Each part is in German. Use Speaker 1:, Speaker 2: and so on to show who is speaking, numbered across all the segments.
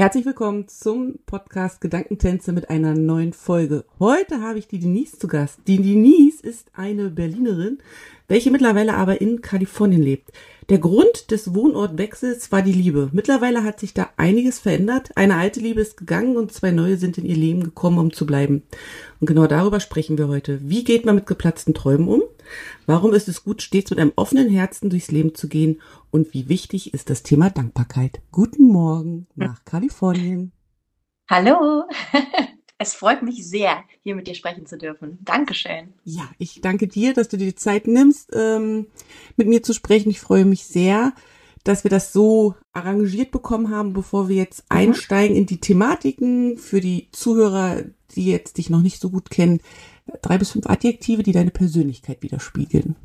Speaker 1: Herzlich willkommen zum Podcast Gedankentänze mit einer neuen Folge. Heute habe ich die Denise zu Gast. Die Denise ist eine Berlinerin, welche mittlerweile aber in Kalifornien lebt. Der Grund des Wohnortwechsels war die Liebe. Mittlerweile hat sich da einiges verändert. Eine alte Liebe ist gegangen und zwei neue sind in ihr Leben gekommen, um zu bleiben. Und genau darüber sprechen wir heute. Wie geht man mit geplatzten Träumen um? Warum ist es gut, stets mit einem offenen Herzen durchs Leben zu gehen? Und wie wichtig ist das Thema Dankbarkeit? Guten Morgen nach Kalifornien.
Speaker 2: Hallo, es freut mich sehr, hier mit dir sprechen zu dürfen. Dankeschön.
Speaker 1: Ja, ich danke dir, dass du dir die Zeit nimmst, ähm, mit mir zu sprechen. Ich freue mich sehr, dass wir das so arrangiert bekommen haben, bevor wir jetzt mhm. einsteigen in die Thematiken für die Zuhörer, die jetzt dich noch nicht so gut kennen drei bis fünf Adjektive, die deine Persönlichkeit widerspiegeln.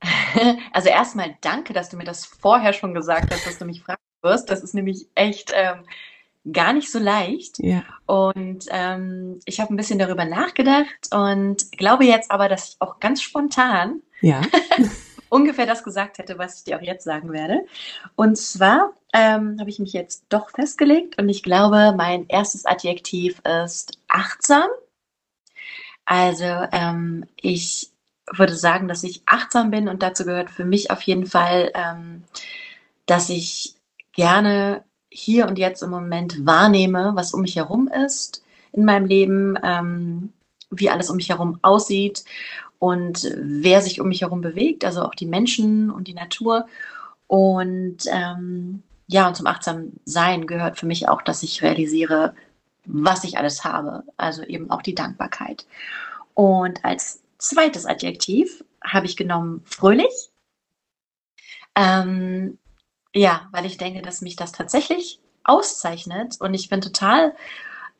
Speaker 2: Also erstmal danke, dass du mir das vorher schon gesagt hast, dass du mich fragen wirst. Das ist nämlich echt ähm, gar nicht so leicht. Ja. Und ähm, ich habe ein bisschen darüber nachgedacht und glaube jetzt aber, dass ich auch ganz spontan ja. ungefähr das gesagt hätte, was ich dir auch jetzt sagen werde. Und zwar ähm, habe ich mich jetzt doch festgelegt und ich glaube, mein erstes Adjektiv ist achtsam. Also ähm, ich würde sagen, dass ich achtsam bin und dazu gehört für mich auf jeden Fall, ähm, dass ich gerne hier und jetzt im Moment wahrnehme, was um mich herum ist in meinem Leben, ähm, wie alles um mich herum aussieht und wer sich um mich herum bewegt, also auch die Menschen und die Natur. Und ähm, ja, und zum Achtsamsein gehört für mich auch, dass ich realisiere, was ich alles habe. Also eben auch die Dankbarkeit. Und als zweites Adjektiv habe ich genommen fröhlich. Ähm, ja, weil ich denke, dass mich das tatsächlich auszeichnet und ich bin total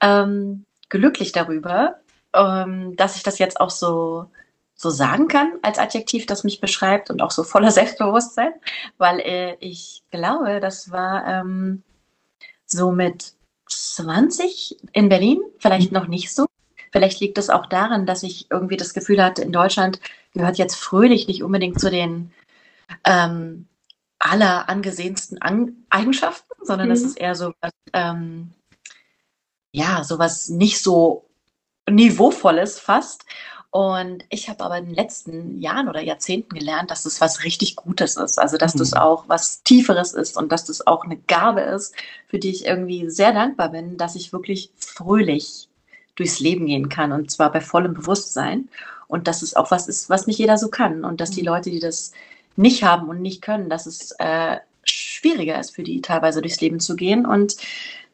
Speaker 2: ähm, glücklich darüber, ähm, dass ich das jetzt auch so so sagen kann als Adjektiv, das mich beschreibt und auch so voller Selbstbewusstsein, weil äh, ich glaube, das war ähm, so mit 20 in Berlin, vielleicht mhm. noch nicht so. Vielleicht liegt es auch daran, dass ich irgendwie das Gefühl hatte, in Deutschland gehört jetzt fröhlich nicht unbedingt zu den ähm, aller angesehensten An Eigenschaften, sondern mhm. das ist eher so was, ähm, ja, sowas nicht so niveauvolles fast. Und ich habe aber in den letzten Jahren oder Jahrzehnten gelernt, dass das was richtig Gutes ist. Also, dass mhm. das auch was Tieferes ist und dass das auch eine Gabe ist, für die ich irgendwie sehr dankbar bin, dass ich wirklich fröhlich durchs Leben gehen kann und zwar bei vollem Bewusstsein. Und dass es auch was ist, was nicht jeder so kann. Und dass die mhm. Leute, die das nicht haben und nicht können, dass es äh, schwieriger ist für die teilweise durchs Leben zu gehen. Und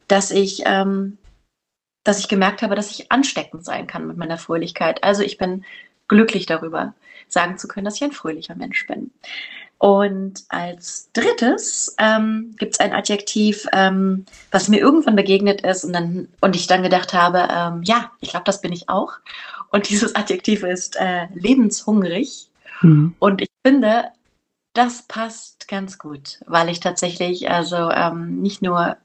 Speaker 2: dass ich ähm, dass ich gemerkt habe, dass ich ansteckend sein kann mit meiner Fröhlichkeit. Also ich bin glücklich darüber, sagen zu können, dass ich ein fröhlicher Mensch bin. Und als drittes ähm, gibt es ein Adjektiv, ähm, was mir irgendwann begegnet ist und, dann, und ich dann gedacht habe, ähm, ja, ich glaube, das bin ich auch. Und dieses Adjektiv ist äh, lebenshungrig. Mhm. Und ich finde, das passt ganz gut, weil ich tatsächlich also ähm, nicht nur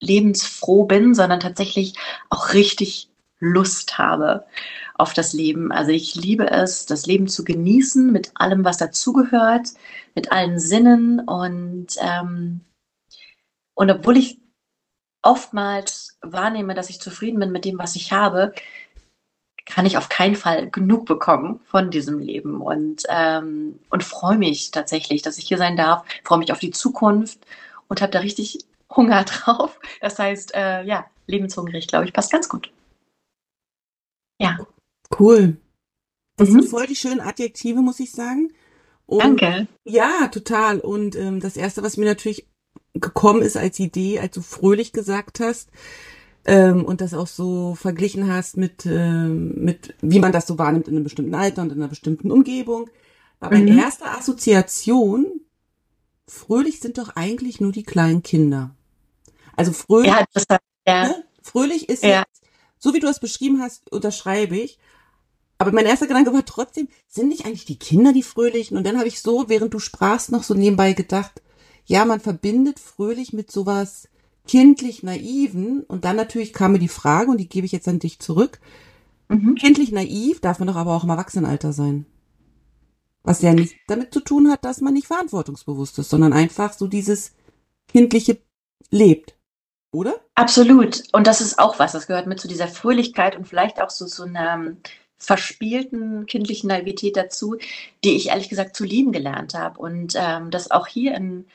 Speaker 2: lebensfroh bin, sondern tatsächlich auch richtig Lust habe auf das Leben. Also ich liebe es, das Leben zu genießen mit allem, was dazugehört, mit allen Sinnen und ähm, und obwohl ich oftmals wahrnehme, dass ich zufrieden bin mit dem, was ich habe, kann ich auf keinen Fall genug bekommen von diesem Leben und ähm, und freue mich tatsächlich, dass ich hier sein darf, freue mich auf die Zukunft und habe da richtig Hunger drauf. Das heißt, äh, ja, lebenshungrig, glaube ich, passt ganz gut.
Speaker 1: Ja. Cool. Das mhm. sind voll die schönen Adjektive, muss ich sagen.
Speaker 2: Und, Danke.
Speaker 1: Ja, total. Und ähm, das Erste, was mir natürlich gekommen ist als Idee, als du fröhlich gesagt hast, ähm, und das auch so verglichen hast mit, ähm, mit, wie man das so wahrnimmt in einem bestimmten Alter und in einer bestimmten Umgebung, war meine mhm. erste Assoziation, fröhlich sind doch eigentlich nur die kleinen Kinder. Also fröhlich, ja, das, ja. Ne? fröhlich ist ja. jetzt, so wie du es beschrieben hast, unterschreibe ich, aber mein erster Gedanke war trotzdem, sind nicht eigentlich die Kinder die Fröhlichen? Und dann habe ich so, während du sprachst, noch so nebenbei gedacht, ja, man verbindet fröhlich mit sowas kindlich naiven. Und dann natürlich kam mir die Frage, und die gebe ich jetzt an dich zurück. Mhm. Kindlich naiv darf man doch aber auch im Erwachsenenalter sein. Was ja nicht damit zu tun hat, dass man nicht verantwortungsbewusst ist, sondern einfach so dieses kindliche lebt. Oder?
Speaker 2: Absolut. Und das ist auch was. Das gehört mit zu dieser Fröhlichkeit und vielleicht auch so zu so einer verspielten kindlichen Naivität dazu, die ich ehrlich gesagt zu lieben gelernt habe. Und ähm, das auch hier in,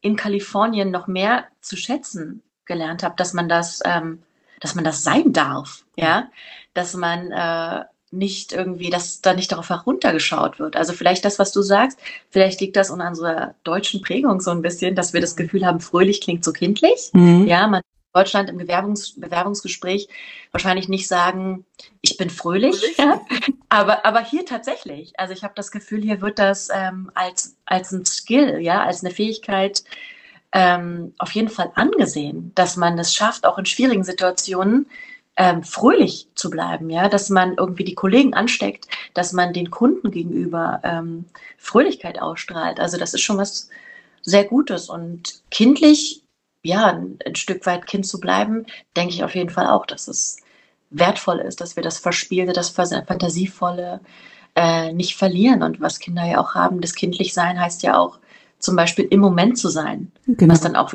Speaker 2: in Kalifornien noch mehr zu schätzen gelernt habe, dass man das, ähm, dass man das sein darf, ja, dass man äh, nicht irgendwie, dass da nicht darauf heruntergeschaut wird. Also vielleicht das, was du sagst, vielleicht liegt das in unserer deutschen Prägung so ein bisschen, dass wir das Gefühl haben, fröhlich klingt so kindlich. Mhm. Ja, man Deutschland im Bewerbungs Bewerbungsgespräch wahrscheinlich nicht sagen, ich bin fröhlich, fröhlich. Ja? aber, aber hier tatsächlich. Also ich habe das Gefühl, hier wird das ähm, als, als ein Skill, ja, als eine Fähigkeit ähm, auf jeden Fall angesehen, dass man es schafft, auch in schwierigen Situationen ähm, fröhlich zu bleiben, ja, dass man irgendwie die Kollegen ansteckt, dass man den Kunden gegenüber ähm, Fröhlichkeit ausstrahlt. Also das ist schon was sehr Gutes und kindlich ja, ein, ein Stück weit Kind zu bleiben, denke ich auf jeden Fall auch, dass es wertvoll ist, dass wir das Verspielte, das Fantasievolle äh, nicht verlieren. Und was Kinder ja auch haben, das Kindlichsein heißt ja auch zum Beispiel im Moment zu sein, genau. was dann auch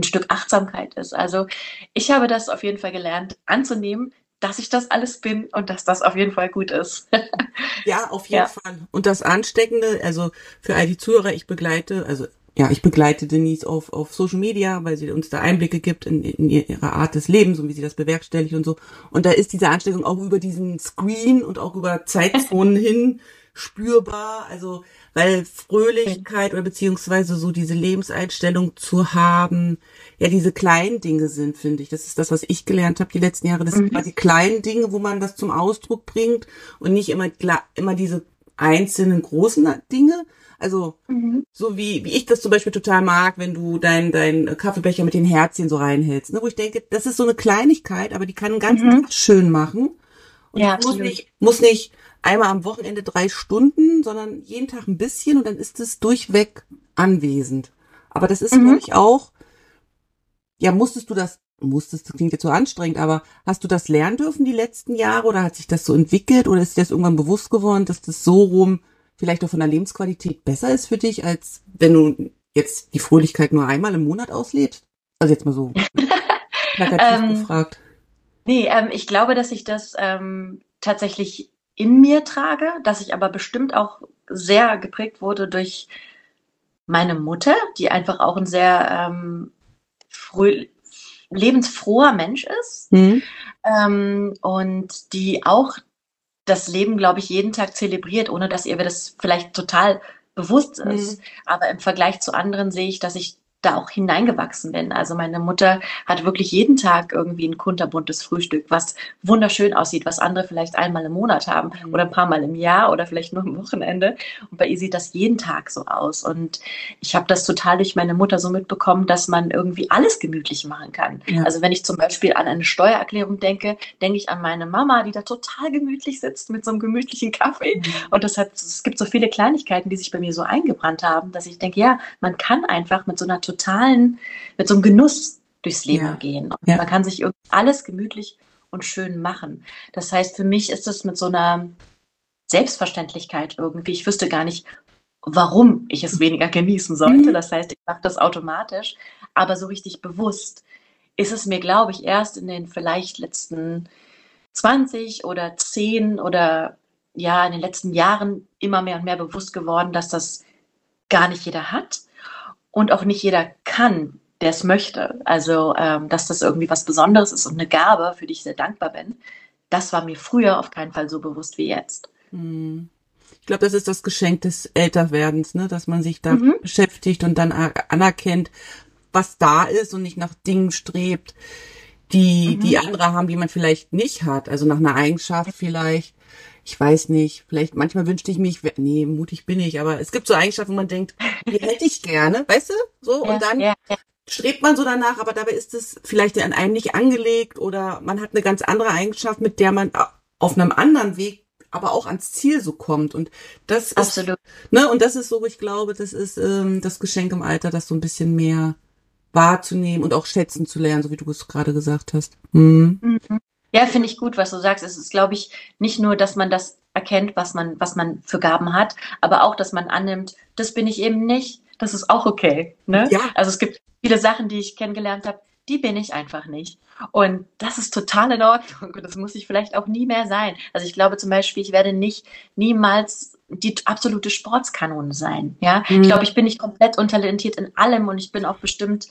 Speaker 2: ein Stück Achtsamkeit ist. Also ich habe das auf jeden Fall gelernt, anzunehmen, dass ich das alles bin und dass das auf jeden Fall gut ist.
Speaker 1: ja, auf jeden ja. Fall. Und das Ansteckende, also für all die Zuhörer, ich begleite, also ja, ich begleite Denise auf, auf Social Media, weil sie uns da Einblicke gibt in, in ihre Art des Lebens und wie sie das bewerkstelligt und so. Und da ist diese Ansteckung auch über diesen Screen und auch über Zeitzonen hin spürbar. Also, weil Fröhlichkeit oder beziehungsweise so diese Lebenseinstellung zu haben, ja, diese kleinen Dinge sind, finde ich. Das ist das, was ich gelernt habe die letzten Jahre. Das sind mhm. die kleinen Dinge, wo man das zum Ausdruck bringt und nicht immer, immer diese einzelnen großen Dinge, also mhm. so wie, wie ich das zum Beispiel total mag, wenn du dein, dein Kaffeebecher mit den Herzchen so reinhältst, ne? wo ich denke, das ist so eine Kleinigkeit, aber die kann einen ganzen mhm. Tag schön machen. Und ja, muss nicht, muss nicht einmal am Wochenende drei Stunden, sondern jeden Tag ein bisschen und dann ist es durchweg anwesend. Aber das ist, mhm. glaube ich, auch, ja, musstest du das, musstest, das klingt jetzt so anstrengend, aber hast du das lernen dürfen die letzten Jahre oder hat sich das so entwickelt oder ist dir das irgendwann bewusst geworden, dass das so rum vielleicht auch von der Lebensqualität besser ist für dich, als wenn du jetzt die Fröhlichkeit nur einmal im Monat auslebst? Also jetzt mal so
Speaker 2: plakativ ähm, gefragt. Nee, ähm, ich glaube, dass ich das ähm, tatsächlich in mir trage, dass ich aber bestimmt auch sehr geprägt wurde durch meine Mutter, die einfach auch ein sehr ähm, früh, lebensfroher Mensch ist mhm. ähm, und die auch das Leben, glaube ich, jeden Tag zelebriert, ohne dass ihr das vielleicht total bewusst ist. Mhm. Aber im Vergleich zu anderen sehe ich, dass ich da auch hineingewachsen bin. Also meine Mutter hat wirklich jeden Tag irgendwie ein kunterbuntes Frühstück, was wunderschön aussieht, was andere vielleicht einmal im Monat haben mhm. oder ein paar Mal im Jahr oder vielleicht nur am Wochenende. Und bei ihr sieht das jeden Tag so aus. Und ich habe das total durch meine Mutter so mitbekommen, dass man irgendwie alles gemütlich machen kann. Ja. Also wenn ich zum Beispiel an eine Steuererklärung denke, denke ich an meine Mama, die da total gemütlich sitzt mit so einem gemütlichen Kaffee. Mhm. Und das hat, es gibt so viele Kleinigkeiten, die sich bei mir so eingebrannt haben, dass ich denke, ja, man kann einfach mit so einer totalen, mit so einem Genuss durchs Leben ja. gehen. Ja. man kann sich alles gemütlich und schön machen. Das heißt, für mich ist es mit so einer Selbstverständlichkeit irgendwie. Ich wüsste gar nicht, warum ich es weniger genießen sollte. Mhm. Das heißt, ich mache das automatisch. Aber so richtig bewusst ist es mir, glaube ich, erst in den vielleicht letzten 20 oder 10 oder ja, in den letzten Jahren immer mehr und mehr bewusst geworden, dass das gar nicht jeder hat und auch nicht jeder kann, der es möchte. Also, ähm, dass das irgendwie was Besonderes ist und eine Gabe, für die ich sehr dankbar bin. Das war mir früher auf keinen Fall so bewusst wie jetzt.
Speaker 1: Hm. Ich glaube, das ist das Geschenk des Älterwerdens, ne? dass man sich da mhm. beschäftigt und dann anerkennt, was da ist und nicht nach Dingen strebt, die mhm. die andere haben, die man vielleicht nicht hat. Also nach einer Eigenschaft vielleicht, ich weiß nicht, vielleicht manchmal wünschte ich mich, nee, mutig bin ich, aber es gibt so Eigenschaften, wo man denkt, die hätte ich gerne, weißt du? So, ja, und dann ja, ja. strebt man so danach, aber dabei ist es vielleicht an einem nicht angelegt oder man hat eine ganz andere Eigenschaft, mit der man auf einem anderen Weg aber auch ans Ziel so kommt. Und das
Speaker 2: Absolut.
Speaker 1: ist, ne, und das ist so, ich glaube, das ist ähm, das Geschenk im Alter, das so ein bisschen mehr wahrzunehmen und auch schätzen zu lernen, so wie du es gerade gesagt hast. Mhm.
Speaker 2: Mhm. Ja, finde ich gut, was du sagst. Es ist, glaube ich, nicht nur, dass man das erkennt, was man, was man für Gaben hat, aber auch, dass man annimmt, das bin ich eben nicht. Das ist auch okay. Ne?
Speaker 1: Ja.
Speaker 2: Also es gibt viele Sachen, die ich kennengelernt habe, die bin ich einfach nicht. Und das ist total in Ordnung. Und das muss ich vielleicht auch nie mehr sein. Also ich glaube zum Beispiel, ich werde nicht niemals die absolute Sportskanone sein. Ja,
Speaker 1: Mhm.
Speaker 2: ich glaube, ich bin nicht komplett untalentiert in allem und ich bin auch bestimmt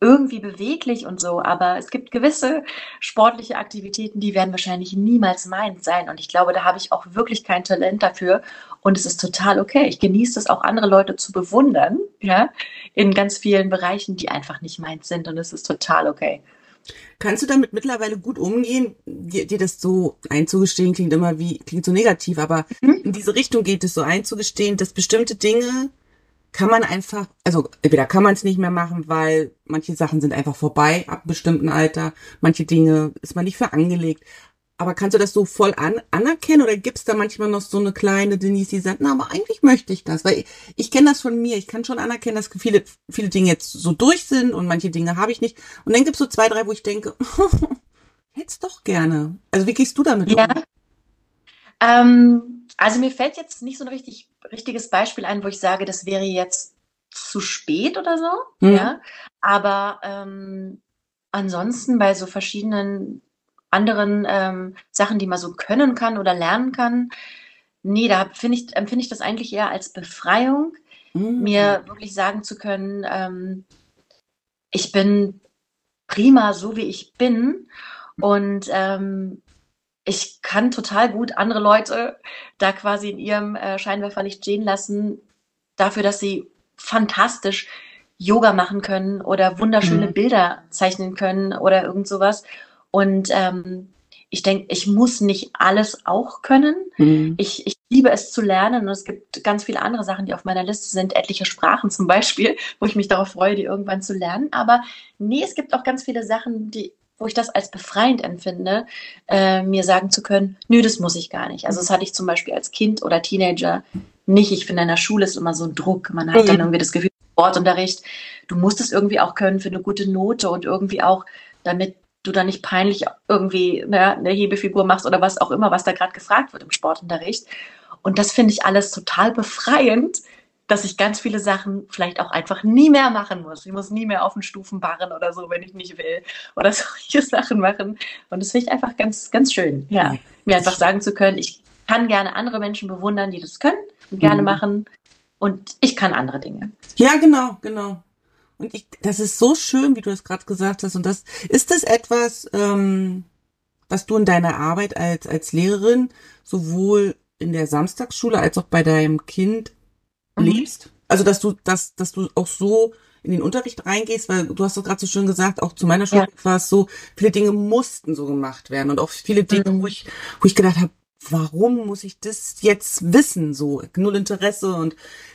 Speaker 2: irgendwie beweglich und so, aber es gibt gewisse sportliche Aktivitäten, die werden wahrscheinlich niemals meins sein. Und ich glaube, da habe ich auch wirklich kein Talent dafür. Und es ist total okay. Ich genieße es auch, andere Leute zu bewundern, ja, in ganz vielen Bereichen, die einfach nicht meins sind. Und es ist total okay.
Speaker 1: Kannst du damit mittlerweile gut umgehen? Dir, dir das so einzugestehen klingt immer wie, klingt so negativ, aber
Speaker 2: Mhm.
Speaker 1: in diese Richtung geht es so einzugestehen, dass bestimmte Dinge kann man einfach, also entweder kann man es nicht mehr machen, weil manche Sachen sind einfach vorbei ab einem bestimmten Alter, manche Dinge ist man nicht für angelegt. Aber kannst du das so voll an, anerkennen oder gibt's da manchmal noch so eine kleine Denise, die sagt, na, aber eigentlich möchte ich das, weil ich, ich kenne das von mir, ich kann schon anerkennen, dass viele, viele Dinge jetzt so durch sind und manche Dinge habe ich nicht. Und dann gibt's so zwei, drei, wo ich denke, hätt's doch gerne. Also wie gehst du damit
Speaker 2: Ja.
Speaker 1: um?
Speaker 2: Ähm, also mir fällt jetzt nicht so ein richtig, richtiges Beispiel ein, wo ich sage, das wäre jetzt zu spät oder so.
Speaker 1: Mhm.
Speaker 2: Ja. Aber ähm, ansonsten bei so verschiedenen anderen ähm, Sachen, die man so können kann oder lernen kann, nee, da finde ich, empfinde ich das eigentlich eher als Befreiung,
Speaker 1: Mhm.
Speaker 2: mir wirklich sagen zu können, ähm, ich bin prima so, wie ich bin. Und ähm, ich kann total gut andere Leute da quasi in ihrem äh, Scheinwerferlicht stehen lassen, dafür, dass sie fantastisch Yoga machen können oder wunderschöne
Speaker 1: Mhm.
Speaker 2: Bilder zeichnen können oder irgend sowas. Und ähm, ich denke, ich muss nicht alles auch können.
Speaker 1: Mhm.
Speaker 2: Ich, ich liebe es zu lernen und es gibt ganz viele andere Sachen, die auf meiner Liste sind, etliche Sprachen zum Beispiel, wo ich mich darauf freue, die irgendwann zu lernen. Aber nee, es gibt auch ganz viele Sachen, die, wo ich das als befreiend empfinde, äh, mir sagen zu können, nö, das muss ich gar nicht. Also das hatte ich zum Beispiel als Kind oder Teenager nicht. Ich finde, in der Schule ist immer so ein Druck. Man hat dann
Speaker 1: Mhm.
Speaker 2: irgendwie das Gefühl, Sportunterricht, du musst es irgendwie auch können für eine gute Note und irgendwie auch, damit du da nicht peinlich irgendwie ne, eine Hebefigur machst oder was auch immer, was da gerade gefragt wird im Sportunterricht. Und das finde ich alles total befreiend, dass ich ganz viele Sachen vielleicht auch einfach nie mehr machen muss. Ich muss nie mehr auf den Stufen barren oder so, wenn ich nicht will. Oder solche Sachen machen. Und das finde ich einfach ganz, ganz schön. Ja, mir einfach sagen zu können, ich kann gerne andere Menschen bewundern, die das können und gerne
Speaker 1: Mhm.
Speaker 2: machen. Und ich kann andere Dinge.
Speaker 1: Ja, genau, genau. Und ich, das ist so schön, wie du es gerade gesagt hast. Und das ist das etwas, ähm, was du in deiner Arbeit als als Lehrerin sowohl in der Samstagsschule als auch bei deinem Kind
Speaker 2: Mhm.
Speaker 1: lebst. Also dass du, dass, dass du auch so in den Unterricht reingehst, weil du hast doch gerade so schön gesagt, auch zu meiner Schule
Speaker 2: Ja.
Speaker 1: war es so, viele Dinge mussten so gemacht werden und auch viele Dinge,
Speaker 2: Mhm.
Speaker 1: wo ich, wo ich gedacht habe, warum muss ich das jetzt wissen? So null Interesse und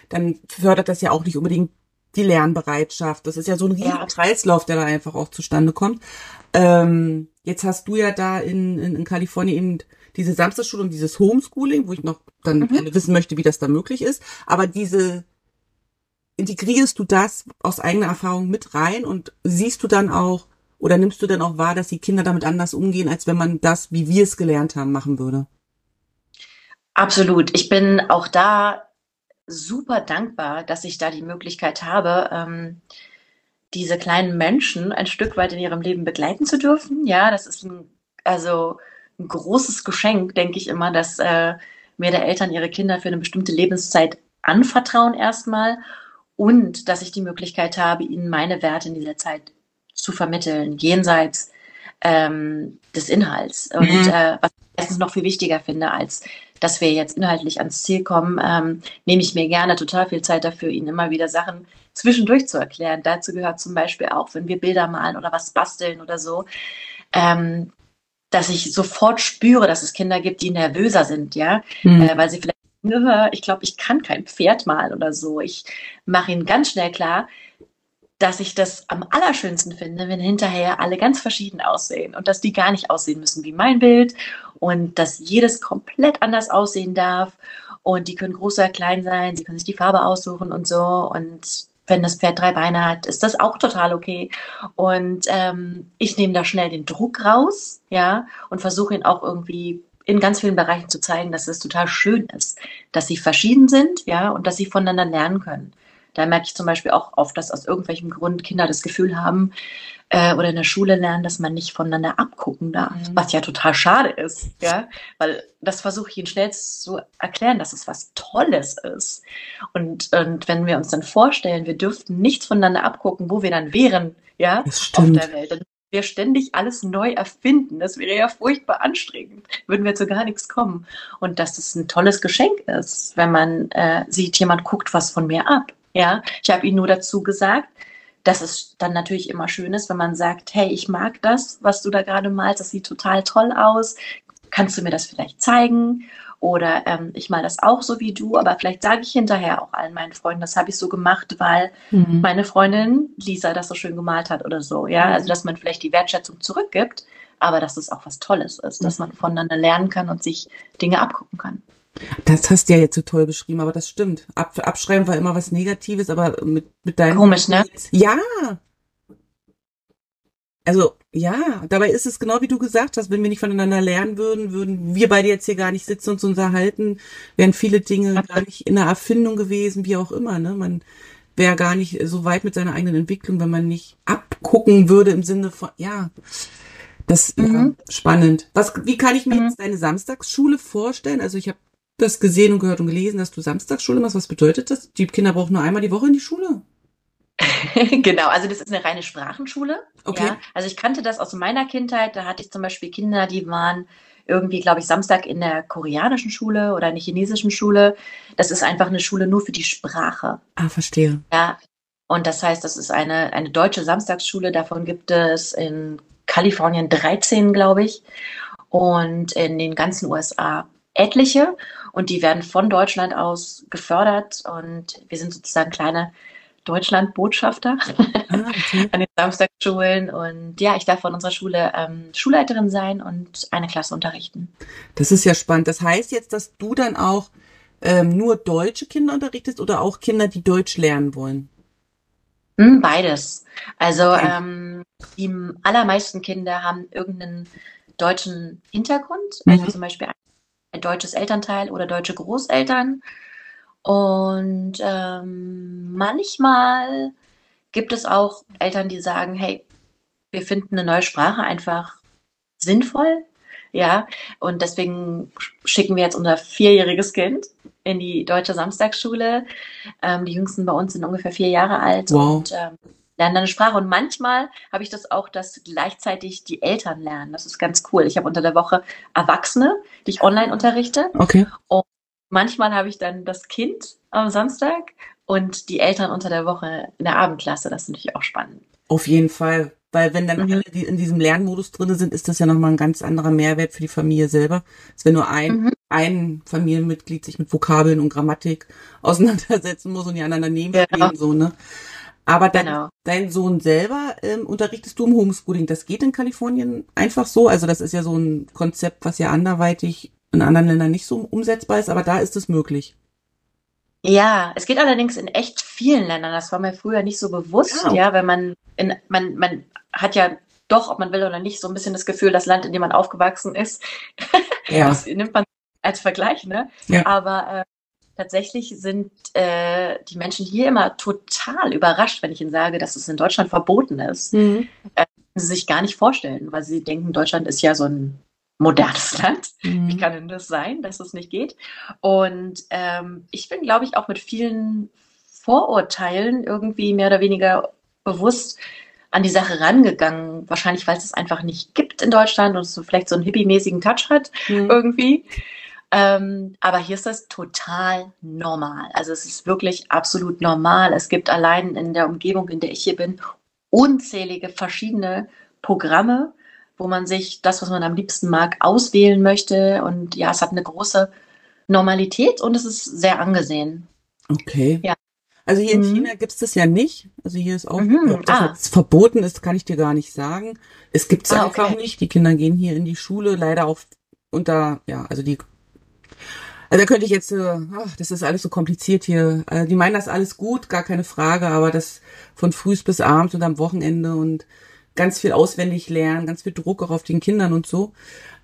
Speaker 1: dann fördert das ja auch nicht unbedingt die Lernbereitschaft. Das ist ja so ein riesiger
Speaker 2: Ja.
Speaker 1: Kreislauf, der da einfach auch zustande kommt. Ähm, jetzt hast du ja da in, in, in Kalifornien eben diese Samstagsschule und dieses Homeschooling, wo ich noch dann
Speaker 2: Mhm.
Speaker 1: gerne wissen möchte, wie das da möglich ist. Aber diese integrierst du das aus eigener Erfahrung mit rein und siehst du dann auch oder nimmst du dann auch wahr, dass die Kinder damit anders umgehen, als wenn man das, wie wir es gelernt haben, machen würde?
Speaker 2: Absolut. Ich bin auch da super dankbar, dass ich da die Möglichkeit habe, ähm, diese kleinen Menschen ein Stück weit in ihrem Leben begleiten zu dürfen. Ja, das ist ein, also ein großes Geschenk, denke ich immer, dass äh, mir der Eltern ihre Kinder für eine bestimmte Lebenszeit anvertrauen erstmal und dass ich die Möglichkeit habe, ihnen meine Werte in dieser Zeit zu vermitteln, jenseits ähm, des Inhalts. Und
Speaker 1: Mhm.
Speaker 2: äh, was ich meistens noch viel wichtiger finde, als dass wir jetzt inhaltlich ans Ziel kommen, ähm, nehme ich mir gerne total viel Zeit dafür, ihnen immer wieder Sachen zwischendurch zu erklären. Dazu gehört zum Beispiel auch, wenn wir Bilder malen oder was basteln oder so, ähm, dass ich sofort spüre, dass es Kinder gibt, die nervöser sind, ja, äh, weil sie vielleicht, "Nö, ich glaube, ich kann kein Pferd malen oder so. Ich mache ihnen ganz schnell klar, dass ich das am allerschönsten finde, wenn hinterher alle ganz verschieden aussehen und dass die gar nicht aussehen müssen wie mein Bild und dass jedes komplett anders aussehen darf und die können groß oder klein sein, sie können sich die Farbe aussuchen und so und wenn das Pferd drei Beine hat, ist das auch total okay. Und ähm, ich nehme da schnell den Druck raus, ja, und versuche ihn auch irgendwie in ganz vielen Bereichen zu zeigen, dass es total schön ist, dass sie verschieden sind, ja, und dass sie voneinander lernen können. Da merke ich zum Beispiel auch oft, dass aus irgendwelchem Grund Kinder das Gefühl haben äh, oder in der Schule lernen, dass man nicht voneinander abgucken darf, mhm. was ja total schade ist, ja, weil das versuche ich ihnen schnell zu erklären, dass es was Tolles ist. Und, und wenn wir uns dann vorstellen, wir dürften nichts voneinander abgucken, wo wir dann wären, ja, auf der Welt, dann wir ständig alles neu erfinden. Das wäre ja furchtbar anstrengend, würden wir zu gar nichts kommen. Und dass das ein tolles Geschenk ist, wenn man äh, sieht, jemand guckt was von mir ab. Ja, ich habe Ihnen nur dazu gesagt, dass es dann natürlich immer schön ist, wenn man sagt, hey, ich mag das, was du da gerade malst, das sieht total toll aus. Kannst du mir das vielleicht zeigen? Oder ähm, ich mal das auch so wie du, aber vielleicht sage ich hinterher auch allen meinen Freunden, das habe ich so gemacht, weil mhm. meine Freundin Lisa das so schön gemalt hat oder so. Ja, also dass man vielleicht die Wertschätzung zurückgibt, aber dass es auch was Tolles ist, dass man voneinander lernen kann und sich Dinge abgucken kann.
Speaker 1: Das hast du ja jetzt so toll beschrieben, aber das stimmt. Ab, abschreiben war immer was Negatives, aber mit, mit deinem.
Speaker 2: Komisch, ne?
Speaker 1: Ja, also ja, dabei ist es genau wie du gesagt hast, wenn wir nicht voneinander lernen würden, würden wir beide jetzt hier gar nicht sitzen und uns unterhalten, wären viele Dinge gar nicht in der Erfindung gewesen, wie auch immer. Ne? Man wäre gar nicht so weit mit seiner eigenen Entwicklung, wenn man nicht abgucken würde im Sinne von, ja, das mhm. ja, spannend. Was, wie kann ich mir mhm. jetzt deine Samstagsschule vorstellen? Also ich habe das gesehen und gehört und gelesen, dass du Samstagsschule machst. Was bedeutet das? Die Kinder brauchen nur einmal die Woche in die Schule?
Speaker 2: genau, also das ist eine reine Sprachenschule. Okay. Ja. Also ich kannte das aus meiner Kindheit. Da hatte ich zum Beispiel Kinder, die waren irgendwie, glaube ich, Samstag in der koreanischen Schule oder in der chinesischen Schule. Das ist einfach eine Schule nur für die Sprache.
Speaker 1: Ah, verstehe.
Speaker 2: Ja. Und das heißt, das ist eine, eine deutsche Samstagsschule. Davon gibt es in Kalifornien 13, glaube ich. Und in den ganzen USA etliche. Und die werden von Deutschland aus gefördert. Und wir sind sozusagen kleine Deutschlandbotschafter ah, okay. an den Samstagsschulen. Und ja, ich darf von unserer Schule ähm, Schulleiterin sein und eine Klasse unterrichten.
Speaker 1: Das ist ja spannend. Das heißt jetzt, dass du dann auch ähm, nur deutsche Kinder unterrichtest oder auch Kinder, die Deutsch lernen wollen?
Speaker 2: Hm, beides. Also okay. ähm, die allermeisten Kinder haben irgendeinen deutschen Hintergrund, also mhm. zum Beispiel ein deutsches Elternteil oder deutsche Großeltern und ähm, manchmal gibt es auch Eltern, die sagen, hey, wir finden eine neue Sprache einfach sinnvoll. Ja, und deswegen schicken wir jetzt unser vierjähriges Kind in die deutsche Samstagsschule. Ähm, die Jüngsten bei uns sind ungefähr vier Jahre alt wow. und ähm, lernen dann eine Sprache. Und manchmal habe ich das auch, dass gleichzeitig die Eltern lernen. Das ist ganz cool. Ich habe unter der Woche Erwachsene, die ich online unterrichte.
Speaker 1: Okay.
Speaker 2: Und manchmal habe ich dann das Kind am Samstag und die Eltern unter der Woche in der Abendklasse. Das ist natürlich auch spannend.
Speaker 1: Auf jeden Fall. Weil wenn dann mhm. alle, die in diesem Lernmodus drin sind, ist das ja nochmal ein ganz anderer Mehrwert für die Familie selber. Als wenn nur ein, mhm. ein Familienmitglied sich mit Vokabeln und Grammatik auseinandersetzen muss und die anderen daneben ja. stehen, so, ne? Aber dein, genau. dein Sohn selber ähm, unterrichtest du im Homeschooling. Das geht in Kalifornien einfach so. Also das ist ja so ein Konzept, was ja anderweitig in anderen Ländern nicht so umsetzbar ist, aber da ist es möglich.
Speaker 2: Ja, es geht allerdings in echt vielen Ländern. Das war mir früher nicht so bewusst, ja, ja wenn man in, man, man hat ja doch, ob man will oder nicht, so ein bisschen das Gefühl, das Land, in dem man aufgewachsen ist, ja. das nimmt man als Vergleich, ne? Ja. Aber äh, tatsächlich sind äh, die Menschen hier immer total überrascht, wenn ich ihnen sage, dass es in Deutschland verboten ist. Mhm. Äh, sie sich gar nicht vorstellen, weil sie denken, Deutschland ist ja so ein modernes Land. Mhm. Wie kann denn das sein, dass es nicht geht? Und ähm, ich bin, glaube ich, auch mit vielen Vorurteilen irgendwie mehr oder weniger bewusst an die Sache rangegangen. Wahrscheinlich, weil es es einfach nicht gibt in Deutschland und es so vielleicht so einen hippie-mäßigen Touch hat mhm. irgendwie. Ähm, aber hier ist das total normal. Also es ist wirklich absolut normal. Es gibt allein in der Umgebung, in der ich hier bin, unzählige verschiedene Programme, wo man sich das, was man am liebsten mag, auswählen möchte. Und ja, es hat eine große Normalität und es ist sehr angesehen.
Speaker 1: Okay.
Speaker 2: Ja.
Speaker 1: Also hier in
Speaker 2: Mhm.
Speaker 1: China gibt's das ja nicht. Also hier ist auch,
Speaker 2: Mhm,
Speaker 1: ob das
Speaker 2: ah.
Speaker 1: jetzt verboten ist, kann ich dir gar nicht sagen. Es gibt's
Speaker 2: Ah,
Speaker 1: einfach
Speaker 2: okay.
Speaker 1: nicht. Die Kinder gehen hier in die Schule, leider auch unter, ja, also die, also da könnte ich jetzt, äh, ach, das ist alles so kompliziert hier. Äh, die meinen das alles gut, gar keine Frage, aber das von frühs bis abends und am Wochenende und ganz viel auswendig lernen, ganz viel Druck auch auf den Kindern und so.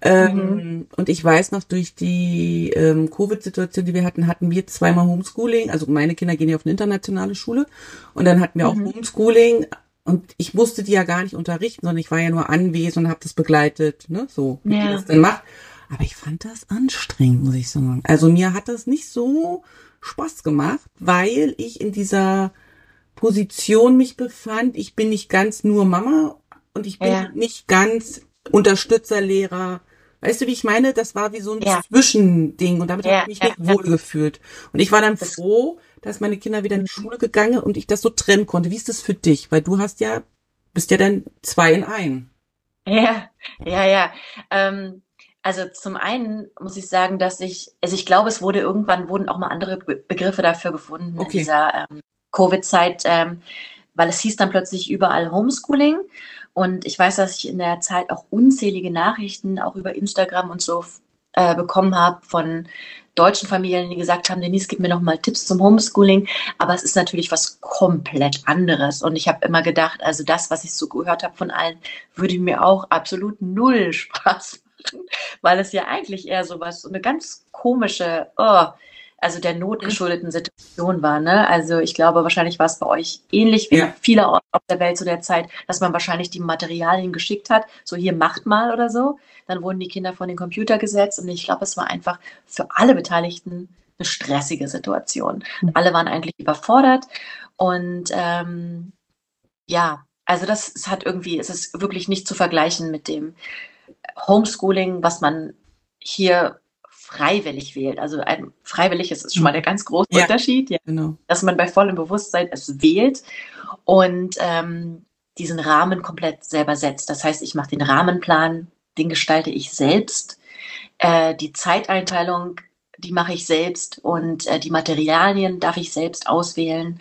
Speaker 1: Ähm, Und ich weiß noch, durch die ähm, Covid-Situation, die wir hatten, hatten wir zweimal Homeschooling. Also meine Kinder gehen ja auf eine internationale Schule. Und dann hatten wir auch Homeschooling. Und ich musste die ja gar nicht unterrichten, sondern ich war ja nur anwesend und habe das begleitet, ne, so, wie
Speaker 2: Ja.
Speaker 1: ihr das dann macht. Aber ich fand das anstrengend, muss ich sagen. Also mir hat das nicht so Spaß gemacht, weil ich in dieser Position mich befand. Ich bin nicht ganz nur Mama und ich bin
Speaker 2: Ja.
Speaker 1: nicht ganz Unterstützerlehrer. Weißt du, wie ich meine? Das war wie so ein
Speaker 2: Ja.
Speaker 1: Zwischending und damit
Speaker 2: Ja,
Speaker 1: habe ich mich nicht
Speaker 2: ja.
Speaker 1: wohlgefühlt. Und ich war dann
Speaker 2: Das-
Speaker 1: froh, dass meine Kinder wieder in die Schule gegangen und ich das so trennen konnte. Wie ist das für dich? Weil du hast ja, bist ja dann zwei in ein.
Speaker 2: Ja, ja, ja. Ähm, also zum einen muss ich sagen, dass ich, also ich glaube, es wurde irgendwann wurden auch mal andere Be Begriffe dafür gefunden in
Speaker 1: Okay.
Speaker 2: dieser ähm, Covid-Zeit, ähm, weil es hieß dann plötzlich überall Homeschooling. Und ich weiß, dass ich in der Zeit auch unzählige Nachrichten auch über Instagram und so äh, bekommen habe von deutschen Familien, die gesagt haben, Denise, gib mir noch mal Tipps zum Homeschooling. Aber es ist natürlich was komplett anderes. Und ich habe immer gedacht, also das, was ich so gehört habe von allen, würde mir auch absolut null Spaß machen, weil es ja eigentlich eher so was, so eine ganz komische, oh, also der notgeschuldeten Situation war. Ne? Also ich glaube, wahrscheinlich war es bei euch ähnlich wie
Speaker 1: Ja.
Speaker 2: viele Orte auf der Welt zu der Zeit, dass man wahrscheinlich die Materialien geschickt hat, so hier macht mal oder so. Dann wurden die Kinder vor den Computer gesetzt und ich glaube, es war einfach für alle Beteiligten eine stressige Situation.
Speaker 1: Mhm.
Speaker 2: Alle waren eigentlich überfordert und ähm, ja, also das hat irgendwie, es ist wirklich nicht zu vergleichen mit dem Homeschooling, was man hier freiwillig wählt. Also ein freiwilliges ist schon mal der ganz große
Speaker 1: Ja.
Speaker 2: Unterschied, ja,
Speaker 1: Genau.
Speaker 2: dass man bei vollem Bewusstsein es wählt und ähm, diesen Rahmen komplett selber setzt. Das heißt, ich mache den Rahmenplan, den gestalte ich selbst. Äh, die Zeiteinteilung, die mache ich selbst und äh, die Materialien darf ich selbst auswählen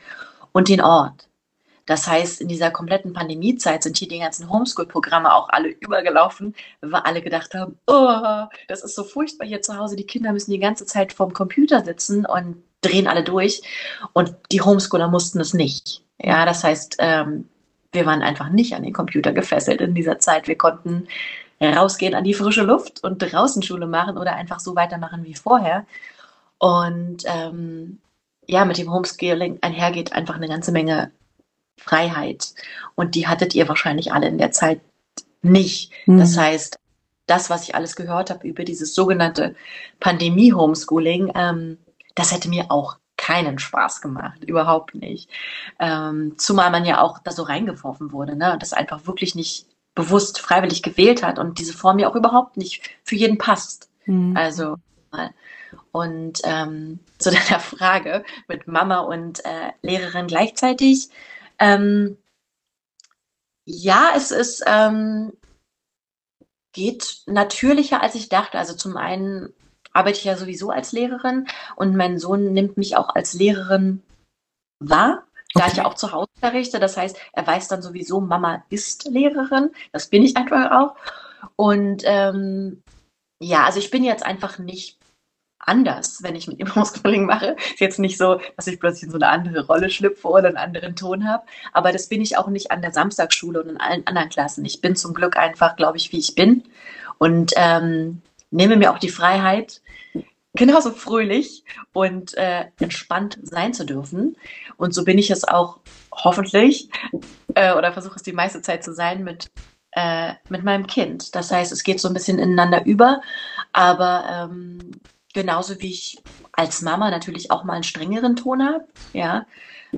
Speaker 2: und den Ort. Das heißt, in dieser kompletten Pandemiezeit sind hier die ganzen Homeschool-Programme auch alle übergelaufen, weil alle gedacht haben, oh, das ist so furchtbar hier zu Hause. Die Kinder müssen die ganze Zeit vorm Computer sitzen und drehen alle durch. Und die Homeschooler mussten es nicht. Ja, das heißt, ähm, wir waren einfach nicht an den Computer gefesselt in dieser Zeit. Wir konnten rausgehen an die frische Luft und draußen Schule machen oder einfach so weitermachen wie vorher. Und ähm, ja, mit dem Homeschooling einhergeht einfach eine ganze Menge Freiheit. Und die hattet ihr wahrscheinlich alle in der Zeit nicht. Das
Speaker 1: Mhm.
Speaker 2: heißt, das, was ich alles gehört habe über dieses sogenannte Pandemie-Homeschooling, ähm, das hätte mir auch keinen Spaß gemacht, überhaupt nicht. Ähm, zumal man ja auch da so reingeworfen wurde, ne? und das einfach wirklich nicht bewusst freiwillig gewählt hat und diese Form ja auch überhaupt nicht für jeden passt.
Speaker 1: Mhm.
Speaker 2: Also. Und ähm, zu deiner Frage mit Mama und äh, Lehrerin gleichzeitig. Ähm, ja, es ist ähm, geht natürlicher, als ich dachte. Also zum einen arbeite ich ja sowieso als Lehrerin und mein Sohn nimmt mich auch als Lehrerin wahr, da
Speaker 1: Okay.
Speaker 2: ich ja auch zu Hause unterrichte. Das heißt, er weiß dann sowieso, Mama ist Lehrerin. Das bin ich einfach auch. Und ähm, ja, also ich bin jetzt einfach nicht anders, wenn ich mit ihm Homeschooling mache. Ist jetzt nicht so, dass ich plötzlich in so eine andere Rolle schlüpfe oder einen anderen Ton habe. Aber das bin ich auch nicht an der Samstagsschule und in allen anderen Klassen. Ich bin zum Glück einfach, glaube ich, wie ich bin. Und ähm, nehme mir auch die Freiheit, genauso fröhlich und äh, entspannt sein zu dürfen. Und so bin ich es auch hoffentlich äh, oder versuche es die meiste Zeit zu sein mit, äh, mit meinem Kind. Das heißt, es geht so ein bisschen ineinander über, aber ähm, genauso wie ich als Mama natürlich auch mal einen strengeren Ton habe, ja,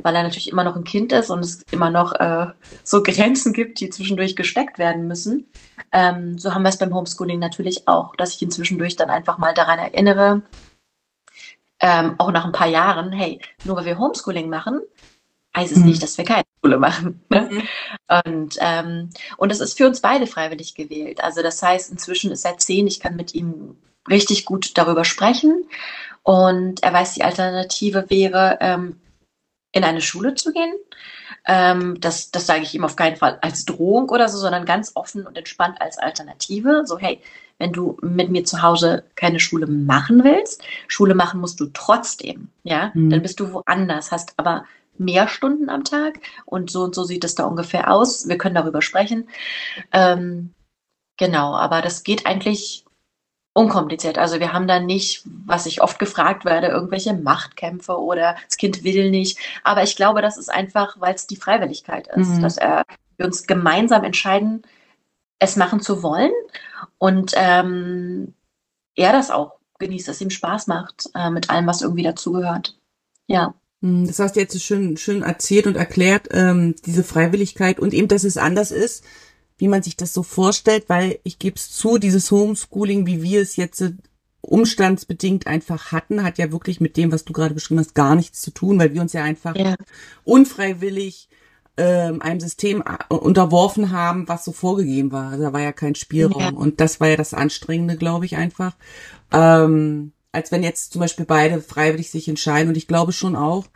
Speaker 2: weil er natürlich immer noch ein Kind ist und es immer noch äh, so Grenzen gibt, die zwischendurch gesteckt werden müssen. Ähm, so haben wir es beim Homeschooling natürlich auch, dass ich ihn zwischendurch dann einfach mal daran erinnere, ähm, auch nach ein paar Jahren, hey, nur weil wir Homeschooling machen, heißt es
Speaker 1: Mhm.
Speaker 2: nicht, dass wir keine Schule machen. Ne?
Speaker 1: Mhm.
Speaker 2: Und, ähm, und es ist für uns beide freiwillig gewählt. Also das heißt, inzwischen ist er zehn, ich kann mit ihm richtig gut darüber sprechen. Und er weiß, die Alternative wäre, ähm, in eine Schule zu gehen. Ähm, das, das sage ich ihm auf keinen Fall als Drohung oder so, sondern ganz offen und entspannt als Alternative. So, hey, wenn du mit mir zu Hause keine Schule machen willst, Schule machen musst du trotzdem, ja, mhm. dann bist du woanders, hast aber mehr Stunden am Tag und so und so sieht es da ungefähr aus. Wir können darüber sprechen. Ähm, genau, aber das geht eigentlich unkompliziert. Also wir haben da nicht, was ich oft gefragt werde, irgendwelche Machtkämpfe oder das Kind will nicht. Aber ich glaube, das ist einfach, weil es die Freiwilligkeit ist, mhm. dass er, wir uns gemeinsam entscheiden, es machen zu wollen und ähm, er das auch genießt, dass ihm Spaß macht äh, mit allem, was irgendwie dazugehört. Ja.
Speaker 1: Hm, das hast du jetzt schön, schön erzählt und erklärt, ähm, diese Freiwilligkeit und eben, dass es anders ist, wie man sich das so vorstellt, weil ich gebe es zu, dieses Homeschooling, wie wir es jetzt äh, umstandsbedingt einfach hatten, hat ja wirklich mit dem, was du gerade beschrieben hast, gar nichts zu tun, weil wir uns ja einfach ja. unfreiwillig ähm, einem System äh, unterworfen haben, was so vorgegeben war. Also da war ja kein Spielraum. Ja. Und das war ja das Anstrengende, glaube ich, einfach. Ähm, als wenn jetzt zum Beispiel beide freiwillig sich entscheiden. Und ich glaube schon auch,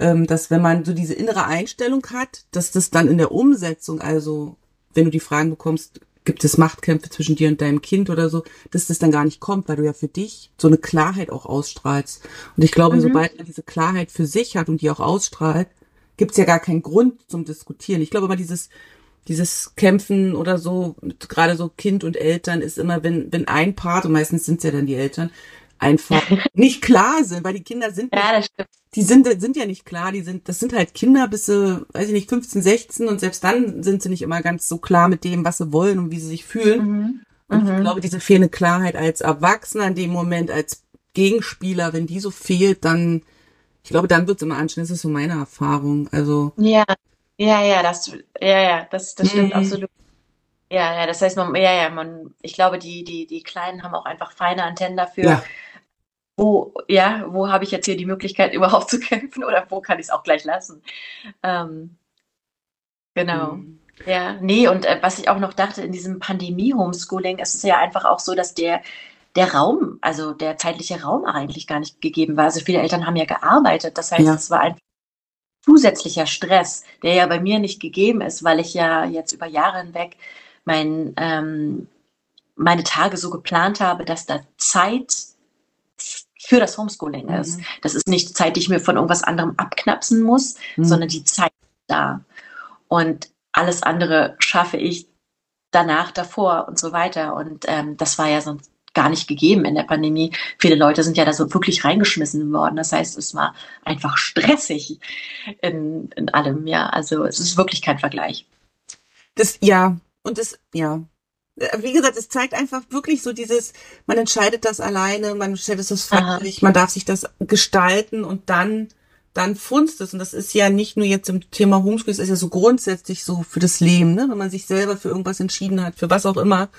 Speaker 1: ähm, dass wenn man so diese innere Einstellung hat, dass das dann in der Umsetzung, also wenn du die Fragen bekommst, gibt es Machtkämpfe zwischen dir und deinem Kind oder so, dass das dann gar nicht kommt, weil du ja für dich so eine Klarheit auch ausstrahlst. Und ich glaube, mhm. sobald man diese Klarheit für sich hat und die auch ausstrahlt, gibt's ja gar keinen Grund zum Diskutieren. Ich glaube immer dieses, dieses Kämpfen oder so, gerade so Kind und Eltern ist immer, wenn, wenn ein Part, und meistens sind's ja dann die Eltern, einfach nicht klar sind, weil die Kinder sind, ja, nicht, die sind, sind ja nicht klar, die sind, das sind halt Kinder bis sie, weiß ich nicht, 15, 16 und selbst dann sind sie nicht immer ganz so klar mit dem, was sie wollen und wie sie sich fühlen. Mhm. Und mhm. ich glaube, diese fehlende Klarheit als Erwachsener in dem Moment, als Gegenspieler, wenn die so fehlt, dann ich glaube, dann wird es immer anstrengend. Das ist so meine Erfahrung. Also.
Speaker 2: Ja, ja, ja, das, ja, ja, das, das stimmt mhm. absolut. Ja, ja, das heißt, man, ja, ja, man, ich glaube, die, die, die Kleinen haben auch einfach feine Antennen dafür. Ja. Wo, ja, wo habe ich jetzt hier die Möglichkeit, überhaupt zu kämpfen oder wo kann ich es auch gleich lassen? Ähm, genau. Mhm. Ja, nee, und äh, was ich auch noch dachte, in diesem Pandemie-Homeschooling ist es ja einfach auch so, dass der, der Raum, also der zeitliche Raum eigentlich gar nicht gegeben war. Also viele Eltern haben ja gearbeitet. Das heißt, ja. es war ein zusätzlicher Stress, der ja bei mir nicht gegeben ist, weil ich ja jetzt über Jahre hinweg mein, ähm, meine Tage so geplant habe, dass da Zeit für das Homeschooling mhm. ist. Das ist nicht Zeit, die ich mir von irgendwas anderem abknapsen muss, mhm. sondern die Zeit da. Und alles andere schaffe ich danach, davor und so weiter. Und ähm, das war ja sonst gar nicht gegeben in der Pandemie. Viele Leute sind ja da so wirklich reingeschmissen worden. Das heißt, es war einfach stressig in, in allem, ja. Also es ist wirklich kein Vergleich.
Speaker 1: Das, ja, und das, ja. Wie gesagt, es zeigt einfach wirklich so dieses, man entscheidet das alleine, man entscheidet das freiwillig, man darf sich das gestalten und dann, dann funzt es. Und das ist ja nicht nur jetzt im Thema Homeschool, es ist ja so grundsätzlich so für das Leben, ne? wenn man sich selber für irgendwas entschieden hat, für was auch immer,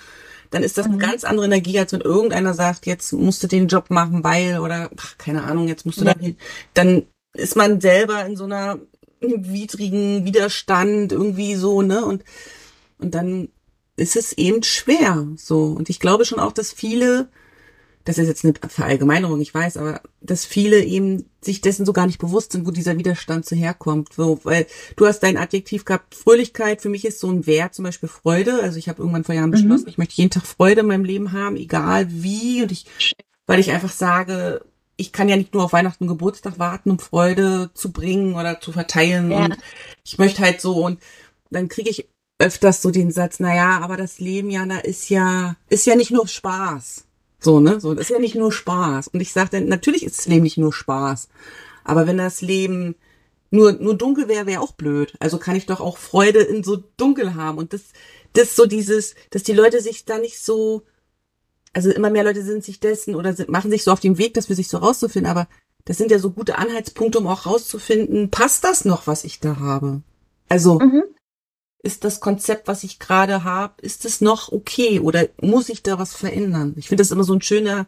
Speaker 1: dann ist das eine mhm. ganz andere Energie, als wenn irgendeiner sagt, jetzt musst du den Job machen, weil oder ach, keine Ahnung, jetzt musst du ja. dann dann ist man selber in so einer widrigen Widerstand irgendwie so, ne? Und und dann ist es eben schwer so und ich glaube schon auch, dass viele das ist jetzt eine Verallgemeinerung, ich weiß, aber dass viele eben sich dessen so gar nicht bewusst sind, wo dieser Widerstand so herkommt. So, weil du hast dein Adjektiv gehabt, Fröhlichkeit, für mich ist so ein Wert, zum Beispiel Freude. Also ich habe irgendwann vor Jahren beschlossen, mhm. ich möchte jeden Tag Freude in meinem Leben haben, egal wie. Und ich, weil ich einfach sage, ich kann ja nicht nur auf Weihnachten und Geburtstag warten, um Freude zu bringen oder zu verteilen. Ja. Und ich möchte halt so, und dann kriege ich öfters so den Satz, na ja, aber das Leben, Jana, ist ja, ist ja nicht nur Spaß. So, ne? So, das ist ja nicht nur Spaß. Und ich sagte, natürlich ist das Leben nicht nur Spaß. Aber wenn das Leben nur, nur dunkel wäre, wäre auch blöd. Also kann ich doch auch Freude in so dunkel haben. Und das, das so dieses, dass die Leute sich da nicht so, also immer mehr Leute sind sich dessen oder sind, machen sich so auf den Weg, das für sich so rauszufinden. Aber das sind ja so gute Anhaltspunkte, um auch rauszufinden, passt das noch, was ich da habe? Also, mhm ist das Konzept, was ich gerade habe, ist es noch okay oder muss ich da was verändern? Ich finde das immer so ein schöner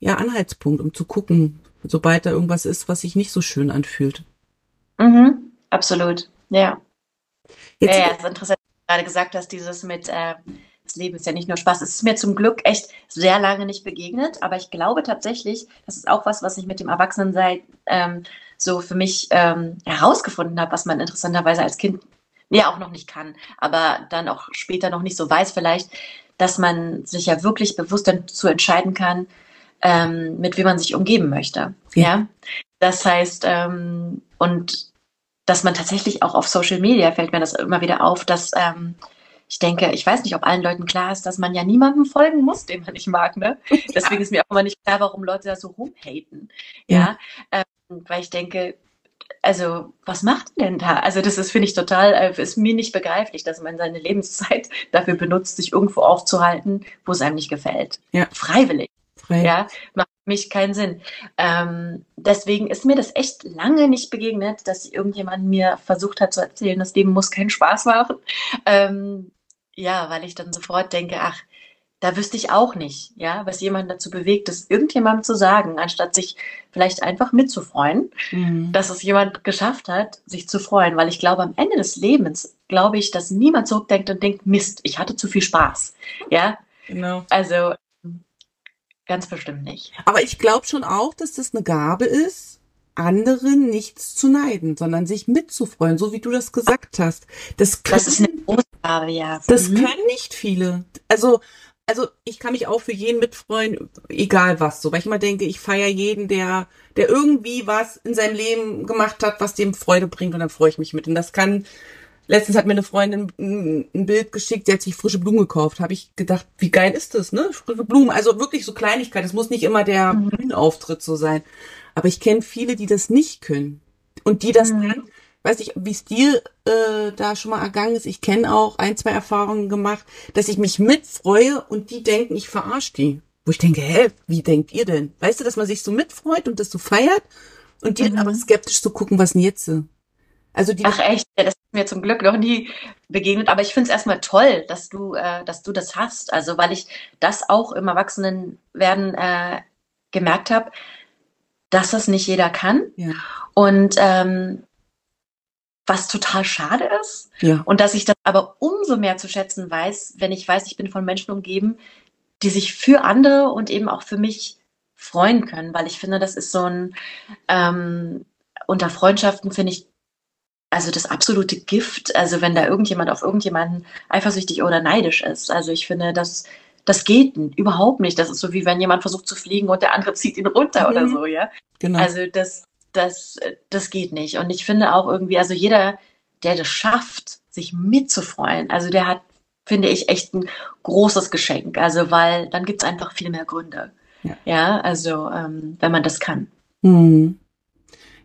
Speaker 1: ja, Anhaltspunkt, um zu gucken, sobald da irgendwas ist, was sich nicht so schön anfühlt.
Speaker 2: Mhm, absolut, ja. Jetzt ja, ja, ist interessant, was du gerade gesagt hast, dieses mit, äh, das Leben ist ja nicht nur Spaß. Es ist mir zum Glück echt sehr lange nicht begegnet, aber ich glaube tatsächlich, das ist auch was, was ich mit dem Erwachsenensein ähm, so für mich ähm, herausgefunden habe, was man interessanterweise als Kind ja auch noch nicht kann, aber dann auch später noch nicht so weiß vielleicht, dass man sich ja wirklich bewusst dazu entscheiden kann, ähm, mit wem man sich umgeben möchte. Ja. ja? Das heißt, ähm, und dass man tatsächlich auch auf Social Media fällt mir das immer wieder auf, dass ähm, ich denke, ich weiß nicht, ob allen Leuten klar ist, dass man ja niemandem folgen muss, den man nicht mag. Ne? Deswegen ist mir auch immer nicht klar, warum Leute da so rumhaten. Ja, ja. Ähm, weil ich denke, also was macht denn da? Also das ist, finde ich, total, äh, ist mir nicht begreiflich, dass man seine Lebenszeit dafür benutzt, sich irgendwo aufzuhalten, wo es einem nicht gefällt. Ja. Freiwillig. Frei. Ja, macht für mich keinen Sinn. Ähm, deswegen ist mir das echt lange nicht begegnet, dass irgendjemand mir versucht hat zu erzählen, das Leben muss keinen Spaß machen. Ähm, ja, weil ich dann sofort denke, ach, da wüsste ich auch nicht, ja, was jemand dazu bewegt, das irgendjemandem zu sagen, anstatt sich vielleicht einfach mitzufreuen, mhm. dass es jemand geschafft hat, sich zu freuen, weil ich glaube, am Ende des Lebens glaube ich, dass niemand zurückdenkt und denkt, Mist, ich hatte zu viel Spaß, ja. Genau. Also ganz bestimmt nicht.
Speaker 1: Aber ich glaube schon auch, dass das eine Gabe ist, anderen nichts zu neiden, sondern sich mitzufreuen, so wie du das gesagt hast. Das, können,
Speaker 2: das ist eine große Gabe, ja.
Speaker 1: Das mhm. können nicht viele. Also also ich kann mich auch für jeden mitfreuen, egal was, so, weil ich immer denke, ich feiere jeden, der, der irgendwie was in seinem Leben gemacht hat, was dem Freude bringt und dann freue ich mich mit. Und das kann, letztens hat mir eine Freundin ein, Bild geschickt, sie hat sich frische Blumen gekauft. Habe ich gedacht, wie geil ist das, ne? Frische Blumen, also wirklich so Kleinigkeit. Es muss nicht immer der mhm. Bühnenauftritt so sein. Aber ich kenne viele, die das nicht können. Und die das mhm. dann weiß nicht, wie es dir äh, da schon mal ergangen ist. Ich kenne auch ein, zwei Erfahrungen gemacht, dass ich mich mitfreue und die denken, ich verarsche die. Wo ich denke, hä, wie denkt ihr denn? Weißt du, dass man sich so mitfreut und das so feiert und die mhm. dann aber skeptisch zu so gucken, was denn jetzt?
Speaker 2: Also die Ach echt, ja, das ist mir zum Glück noch nie begegnet. Aber ich finde es erstmal toll, dass du, äh, dass du das hast. Also weil ich das auch im Erwachsenenwerden äh, gemerkt habe, dass das nicht jeder kann. Ja. Und ähm, was total schade ist. Ja. Und dass ich das aber umso mehr zu schätzen weiß, wenn ich weiß, ich bin von Menschen umgeben, die sich für andere und eben auch für mich freuen können, weil ich finde, das ist so ein, ähm, unter Freundschaften finde ich, also das absolute Gift, also wenn da irgendjemand auf irgendjemanden eifersüchtig oder neidisch ist. Also ich finde, das, das geht überhaupt nicht. Das ist so wie wenn jemand versucht zu fliegen und der andere zieht ihn runter mhm. oder so, ja. Genau. Also das, das, das geht nicht. Und ich finde auch irgendwie, also jeder, der das schafft, sich mitzufreuen, also der hat, finde ich, echt ein großes Geschenk. Also, weil dann gibt es einfach viel mehr Gründe. Ja, ja also, ähm, wenn man das kann.
Speaker 1: Mhm.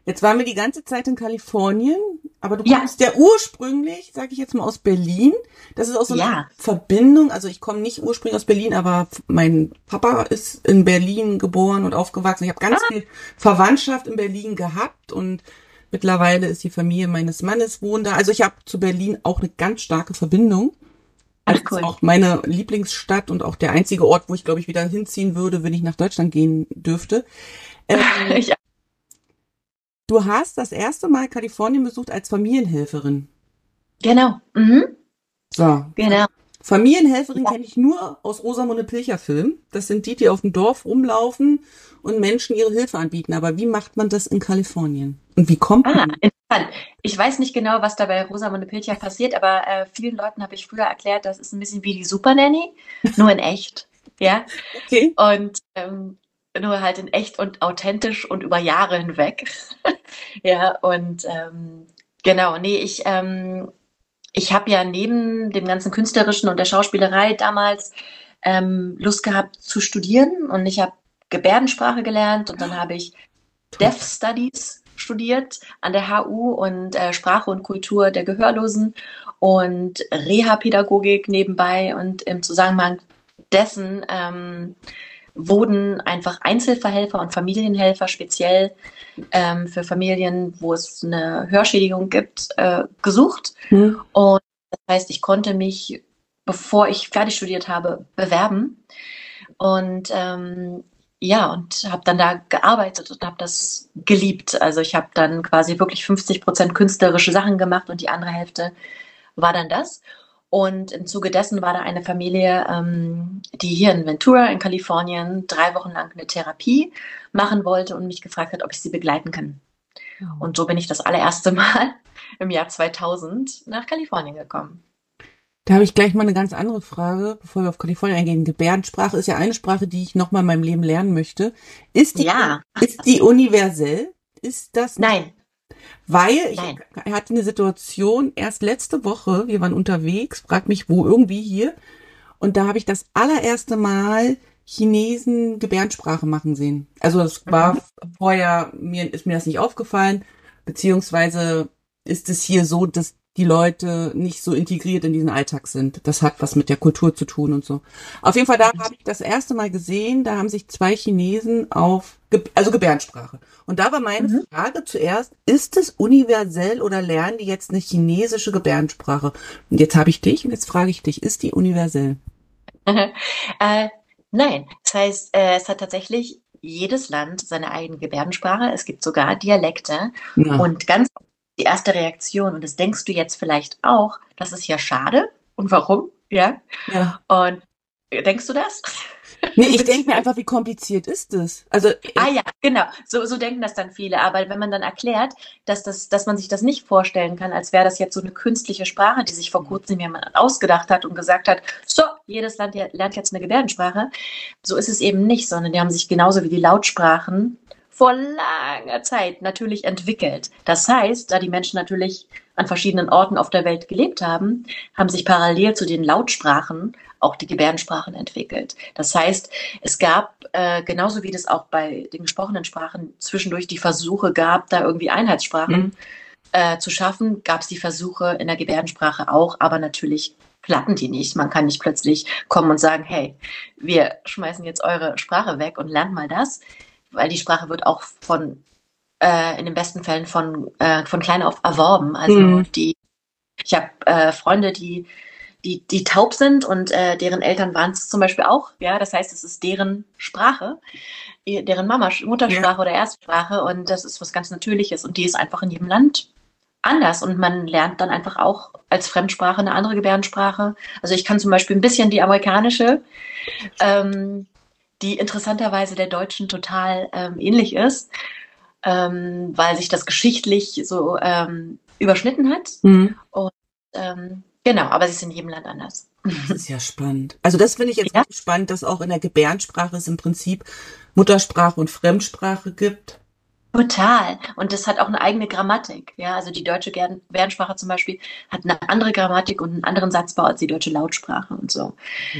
Speaker 1: Jetzt waren wir die ganze Zeit in Kalifornien, aber du kommst ja, ursprünglich, sage ich jetzt mal, aus Berlin. Das ist auch so eine ja. Verbindung. Also ich komme nicht ursprünglich aus Berlin, aber mein Papa ist in Berlin geboren und aufgewachsen. Ich habe ganz ah. viel Verwandtschaft in Berlin gehabt und mittlerweile ist die Familie meines Mannes wohnt da. Also ich habe zu Berlin auch eine ganz starke Verbindung. Das cool. ist auch meine Lieblingsstadt und auch der einzige Ort, wo ich glaube ich wieder hinziehen würde, wenn ich nach Deutschland gehen dürfte. Ähm, ich Du hast das erste Mal Kalifornien besucht als Familienhelferin.
Speaker 2: Genau. Mhm.
Speaker 1: So. Genau. Familienhelferin ja. kenne ich nur aus Rosamunde Pilcher Film. Das sind die, die auf dem Dorf rumlaufen und Menschen ihre Hilfe anbieten. Aber wie macht man das in Kalifornien? Und wie kommt ah, man?
Speaker 2: Interessant. Ich weiß nicht genau, was da bei Rosamunde Pilcher passiert, aber äh, vielen Leuten habe ich früher erklärt, das ist ein bisschen wie die Super Nanny, nur in echt. Ja. Okay. Und ähm, nur halt in echt und authentisch und über Jahre hinweg. ja, und ähm, genau, nee, ich, ähm, ich habe ja neben dem ganzen Künstlerischen und der Schauspielerei damals ähm, Lust gehabt zu studieren und ich habe Gebärdensprache gelernt und dann habe ich Deaf Studies studiert an der HU und äh, Sprache und Kultur der Gehörlosen und Reha-Pädagogik nebenbei und im Zusammenhang dessen ähm, wurden einfach Einzelverhelfer und Familienhelfer speziell ähm, für Familien, wo es eine Hörschädigung gibt, äh, gesucht. Mhm. Und das heißt, ich konnte mich, bevor ich fertig studiert habe, bewerben. Und ähm, ja, und habe dann da gearbeitet und habe das geliebt. Also ich habe dann quasi wirklich 50 Prozent künstlerische Sachen gemacht und die andere Hälfte war dann das. Und im Zuge dessen war da eine Familie, ähm, die hier in Ventura in Kalifornien drei Wochen lang eine Therapie machen wollte und mich gefragt hat, ob ich sie begleiten kann. Und so bin ich das allererste Mal im Jahr 2000 nach Kalifornien gekommen.
Speaker 1: Da habe ich gleich mal eine ganz andere Frage, bevor wir auf Kalifornien eingehen. Gebärdensprache ist ja eine Sprache, die ich noch mal in meinem Leben lernen möchte. Ist die,
Speaker 2: Ja.
Speaker 1: ist die universell? Ist das?
Speaker 2: Nein.
Speaker 1: Weil ich
Speaker 2: Nein.
Speaker 1: hatte eine Situation erst letzte Woche, wir waren unterwegs, frag mich wo, irgendwie hier. Und da habe ich das allererste Mal Chinesen Gebärdensprache machen sehen. Also es war
Speaker 2: Mhm.
Speaker 1: vorher, mir ist mir das nicht aufgefallen, beziehungsweise ist es hier so, dass die Leute nicht so integriert in diesen Alltag sind. Das hat was mit der Kultur zu tun und so. Auf jeden Fall, da habe ich das erste Mal gesehen, da haben sich zwei Chinesen auf, also Gebärdensprache. Und da war meine
Speaker 2: Mhm.
Speaker 1: Frage zuerst, ist es universell oder lernen die jetzt eine chinesische Gebärdensprache? Und jetzt habe ich dich und jetzt frage ich dich, ist die universell?
Speaker 2: äh, nein. Das heißt, äh, es hat tatsächlich jedes Land seine eigene Gebärdensprache. Es gibt sogar Dialekte.
Speaker 1: Ja.
Speaker 2: Und ganz die erste Reaktion, und das denkst du jetzt vielleicht auch, das ist ja schade. Und warum? Ja.
Speaker 1: ja.
Speaker 2: Und denkst du das?
Speaker 1: Nee, ich denke mir einfach, wie kompliziert ist es? Also,
Speaker 2: Ah ja, genau. So, so denken das dann viele. Aber wenn man dann erklärt, dass, das, dass man sich das nicht vorstellen kann, als wäre das jetzt so eine künstliche Sprache, die sich vor kurzem jemand ausgedacht hat und gesagt hat, so, jedes Land lernt jetzt eine Gebärdensprache. So ist es eben nicht, sondern die haben sich genauso wie die Lautsprachen vor langer Zeit natürlich entwickelt. Das heißt, da die Menschen natürlich an verschiedenen Orten auf der Welt gelebt haben, haben sich parallel zu den Lautsprachen auch die Gebärdensprachen entwickelt. Das heißt, es gab, äh, genauso wie das auch bei den gesprochenen Sprachen zwischendurch die Versuche gab, da irgendwie Einheitssprachen
Speaker 1: Mhm.
Speaker 2: äh, zu schaffen, gab es die Versuche in der Gebärdensprache auch, aber natürlich klappen die nicht. Man kann nicht plötzlich kommen und sagen, hey, wir schmeißen jetzt eure Sprache weg und lernt mal das, weil die Sprache wird auch von äh, in den besten Fällen von, äh, von klein auf erworben. Also
Speaker 1: Mhm.
Speaker 2: die, ich habe äh, Freunde, die, die, die taub sind und äh, deren Eltern waren es zum Beispiel auch. Ja, das heißt, es ist deren Sprache, deren Mama, Muttersprache oder Erstsprache und das ist was ganz Natürliches und die ist einfach in jedem Land anders und man lernt dann einfach auch als Fremdsprache eine andere Gebärdensprache. Also ich kann zum Beispiel ein bisschen die amerikanische, ähm, die interessanterweise der deutschen total ähm, ähnlich ist, ähm, weil sich das geschichtlich so ähm, überschnitten hat.
Speaker 1: Mhm.
Speaker 2: Ähm, genau, aber sie ist in jedem Land anders.
Speaker 1: Das ist ja spannend. Also das finde ich jetzt
Speaker 2: Ja.
Speaker 1: spannend, dass auch in der Gebärdensprache es im Prinzip Muttersprache und Fremdsprache gibt.
Speaker 2: Total. Und das hat auch eine eigene Grammatik. Ja, also die deutsche Gebärdensprache zum Beispiel hat eine andere Grammatik und einen anderen Satzbau als die deutsche Lautsprache und so.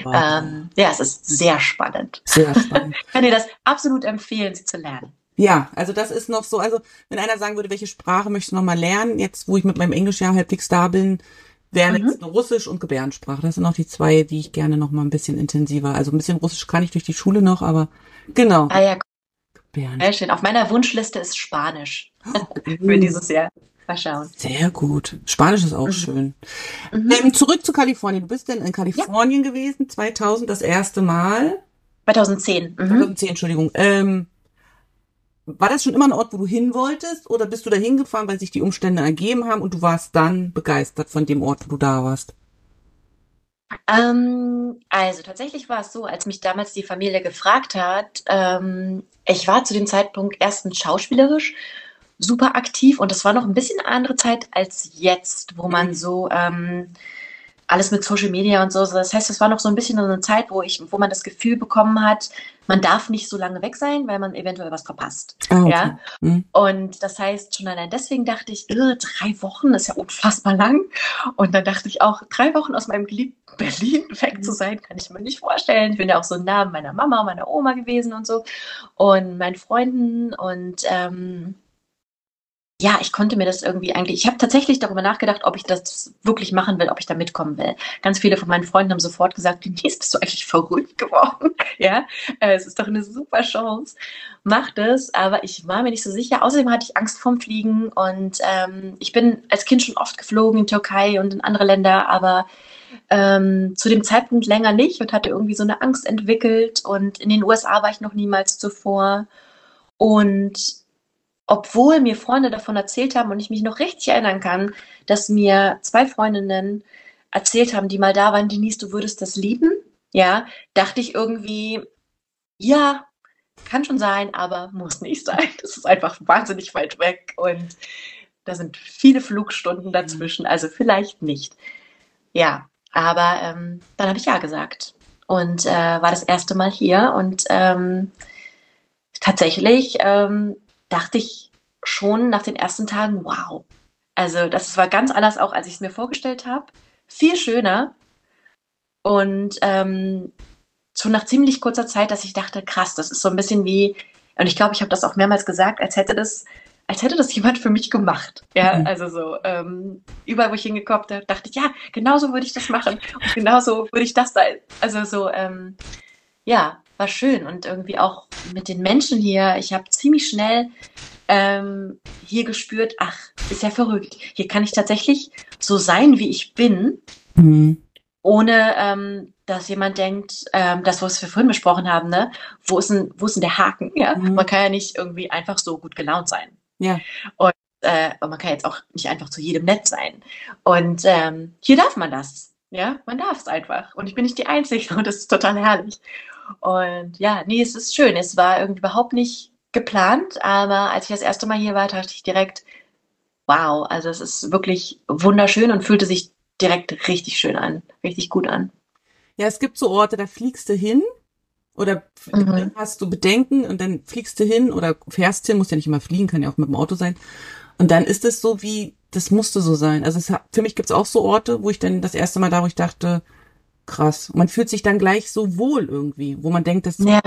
Speaker 1: Wow.
Speaker 2: Ähm, ja, es ist sehr spannend.
Speaker 1: Sehr spannend.
Speaker 2: Ich kann dir das absolut empfehlen, sie zu lernen.
Speaker 1: Ja, also das ist noch so, also wenn einer sagen würde, welche Sprache möchtest du noch mal lernen, jetzt wo ich mit meinem Englisch ja halbwegs da bin, wären
Speaker 2: Mhm.
Speaker 1: jetzt Russisch und Gebärdensprache. Das sind auch die zwei, die ich gerne noch mal ein bisschen intensiver. Also ein bisschen Russisch kann ich durch die Schule noch, aber genau.
Speaker 2: Ah ja,
Speaker 1: Gebärden.
Speaker 2: sehr schön. Auf meiner Wunschliste ist Spanisch für
Speaker 1: Mhm.
Speaker 2: dieses Jahr. Mal schauen.
Speaker 1: Sehr gut. Spanisch ist auch
Speaker 2: Mhm.
Speaker 1: schön.
Speaker 2: Mhm.
Speaker 1: Ähm, zurück zu Kalifornien. Du bist denn in Kalifornien gewesen, 2000 das erste Mal.
Speaker 2: 2010. Mhm.
Speaker 1: 2010, Entschuldigung. Ähm, war das schon immer ein Ort, wo du hin wolltest? Oder bist du da hingefahren, weil sich die Umstände ergeben haben und du warst dann begeistert von dem Ort, wo du da warst?
Speaker 2: Ähm, also tatsächlich war es so, als mich damals die Familie gefragt hat, ähm, ich war zu dem Zeitpunkt erstens schauspielerisch super aktiv und das war noch ein bisschen eine andere Zeit als jetzt, wo man so ähm, alles mit Social Media und so. Das heißt, es war noch so ein bisschen eine Zeit, wo ich, wo man das Gefühl bekommen hat, man darf nicht so lange weg sein, weil man eventuell was verpasst.
Speaker 1: Ah, okay.
Speaker 2: Ja.
Speaker 1: Hm.
Speaker 2: Und das heißt, schon allein deswegen dachte ich, drei Wochen ist ja unfassbar lang. Und dann dachte ich auch, drei Wochen aus meinem geliebten Berlin weg zu sein, kann ich mir nicht vorstellen. Ich bin ja auch so nah meiner Mama meiner Oma gewesen und so. Und meinen Freunden und ähm, ja, ich konnte mir das irgendwie eigentlich, ich habe tatsächlich darüber nachgedacht, ob ich das wirklich machen will, ob ich da mitkommen will. Ganz viele von meinen Freunden haben sofort gesagt, Denise, bist du eigentlich verrückt geworden? Ja, äh, es ist doch eine super Chance. Mach das, aber ich war mir nicht so sicher. Außerdem hatte ich Angst vorm Fliegen und ähm, ich bin als Kind schon oft geflogen in Türkei und in andere Länder, aber ähm, zu dem Zeitpunkt länger nicht und hatte irgendwie so eine Angst entwickelt und in den USA war ich noch niemals zuvor und obwohl mir Freunde davon erzählt haben und ich mich noch richtig erinnern kann, dass mir zwei Freundinnen erzählt haben, die mal da waren, Denise, du würdest das lieben, ja, dachte ich irgendwie, ja, kann schon sein, aber muss nicht sein. Das ist einfach wahnsinnig weit weg und da sind viele Flugstunden dazwischen, also vielleicht nicht. Ja, aber ähm, dann habe ich ja gesagt und äh, war das erste Mal hier und ähm, tatsächlich ähm, dachte ich schon nach den ersten Tagen, wow. Also das war ganz anders auch, als ich es mir vorgestellt habe. Viel schöner. Und ähm, schon nach ziemlich kurzer Zeit, dass ich dachte, krass, das ist so ein bisschen wie, und ich glaube, ich habe das auch mehrmals gesagt, als hätte das, als hätte das jemand für mich gemacht. Ja, mhm. also so, ähm, überall, wo ich hingekommen bin, dachte ich, ja, genauso würde ich das machen. Und genauso würde ich das sein. Also so, ähm, ja, war schön. Und irgendwie auch mit den Menschen hier, ich habe ziemlich schnell ähm, hier gespürt, ach, ist ja verrückt. Hier kann ich tatsächlich so sein, wie ich bin. Mhm ohne ähm, dass jemand denkt, ähm, das, was wir vorhin besprochen haben, ne, wo ist denn, wo ist denn der Haken? Ja? Mhm. Man kann ja nicht irgendwie einfach so gut gelaunt sein.
Speaker 1: Ja.
Speaker 2: Und äh, man kann jetzt auch nicht einfach zu jedem nett sein. Und ähm, hier darf man das. Ja, man darf es einfach. Und ich bin nicht die Einzige und das ist total herrlich. Und ja, nee, es ist schön. Es war irgendwie überhaupt nicht geplant, aber als ich das erste Mal hier war, dachte ich direkt, wow, also es ist wirklich wunderschön und fühlte sich direkt richtig schön an, richtig gut an.
Speaker 1: Ja, es gibt so Orte, da fliegst du hin oder mhm. hast du Bedenken und dann fliegst du hin oder fährst hin, musst ja nicht immer fliegen, kann ja auch mit dem Auto sein. Und dann ist es so wie, das musste so sein. Also es, für mich gibt's auch so Orte, wo ich dann das erste Mal da, wo ich dachte, krass. man fühlt sich dann gleich so wohl irgendwie, wo man denkt, das, ja.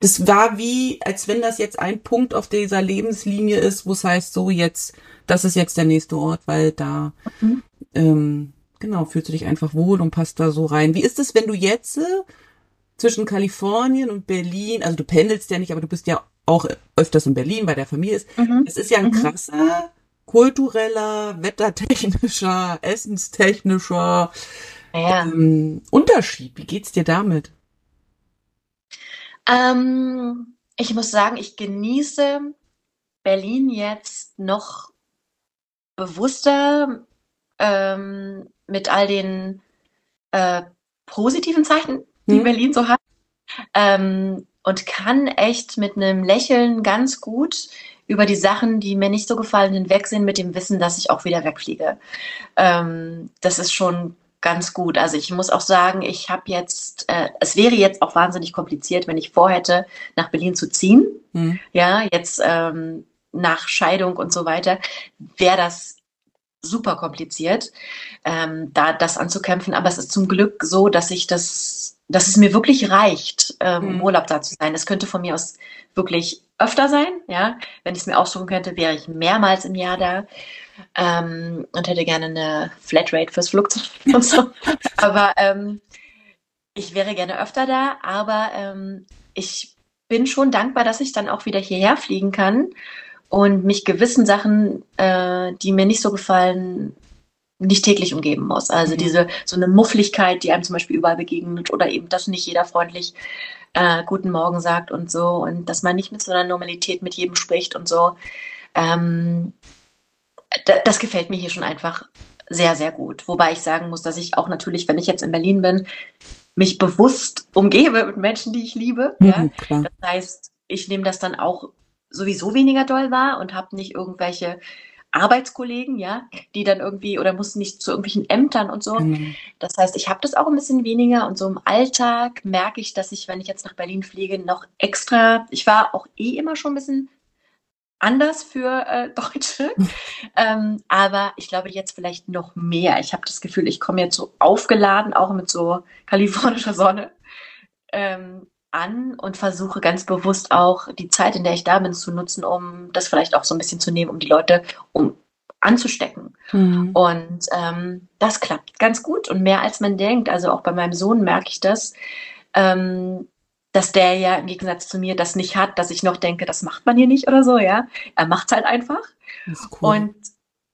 Speaker 1: das war wie, als wenn das jetzt ein Punkt auf dieser Lebenslinie ist, wo es heißt, so jetzt, das ist jetzt der nächste Ort, weil da mhm. ähm, Genau, fühlst du dich einfach wohl und passt da so rein. Wie ist es, wenn du jetzt äh, zwischen Kalifornien und Berlin, also du pendelst ja nicht, aber du bist ja auch öfters in Berlin, bei der Familie ist. Mhm. Es ist ja ein mhm. krasser kultureller, wettertechnischer, essenstechnischer ja. ähm, Unterschied. Wie geht's dir damit?
Speaker 2: Ähm, ich muss sagen, ich genieße Berlin jetzt noch bewusster, ähm, mit all den äh, positiven Zeichen, die mhm. Berlin so hat. Ähm, und kann echt mit einem Lächeln ganz gut über die Sachen, die mir nicht so gefallen, hinwegsehen, mit dem Wissen, dass ich auch wieder wegfliege. Ähm, das ist schon ganz gut. Also ich muss auch sagen, ich habe jetzt, äh, es wäre jetzt auch wahnsinnig kompliziert, wenn ich vorhätte, nach Berlin zu ziehen. Mhm. Ja, jetzt ähm, nach Scheidung und so weiter, wäre das super kompliziert, ähm, da das anzukämpfen. Aber es ist zum Glück so, dass ich das, dass es mir wirklich reicht, ähm, mhm. im Urlaub da zu sein. Es könnte von mir aus wirklich öfter sein, ja. Wenn ich es mir aussuchen könnte, wäre ich mehrmals im Jahr da ähm, und hätte gerne eine Flatrate fürs Flugzeug und so. aber ähm, ich wäre gerne öfter da, aber ähm, ich bin schon dankbar, dass ich dann auch wieder hierher fliegen kann und mich gewissen Sachen, äh, die mir nicht so gefallen, nicht täglich umgeben muss. Also mhm. diese so eine Muffligkeit, die einem zum Beispiel überall begegnet oder eben, dass nicht jeder freundlich äh, Guten Morgen sagt und so und dass man nicht mit so einer Normalität mit jedem spricht und so. Ähm, das gefällt mir hier schon einfach sehr, sehr gut. Wobei ich sagen muss, dass ich auch natürlich, wenn ich jetzt in Berlin bin, mich bewusst umgebe mit Menschen, die ich liebe. Mhm, ja? Das heißt, ich nehme das dann auch sowieso weniger doll war und habe nicht irgendwelche Arbeitskollegen, ja, die dann irgendwie oder mussten nicht zu irgendwelchen Ämtern und so. Mhm. Das heißt, ich habe das auch ein bisschen weniger und so im Alltag merke ich, dass ich, wenn ich jetzt nach Berlin fliege, noch extra, ich war auch eh immer schon ein bisschen anders für äh, Deutsche, ähm, aber ich glaube jetzt vielleicht noch mehr. Ich habe das Gefühl, ich komme jetzt so aufgeladen, auch mit so kalifornischer Sonne. Ähm, an und versuche ganz bewusst auch die Zeit, in der ich da bin, zu nutzen, um das vielleicht auch so ein bisschen zu nehmen, um die Leute um anzustecken. Mhm. Und ähm, das klappt ganz gut und mehr als man denkt. Also auch bei meinem Sohn merke ich das, ähm, dass der ja im Gegensatz zu mir das nicht hat, dass ich noch denke, das macht man hier nicht oder so, ja. Er macht es halt einfach. Cool. Und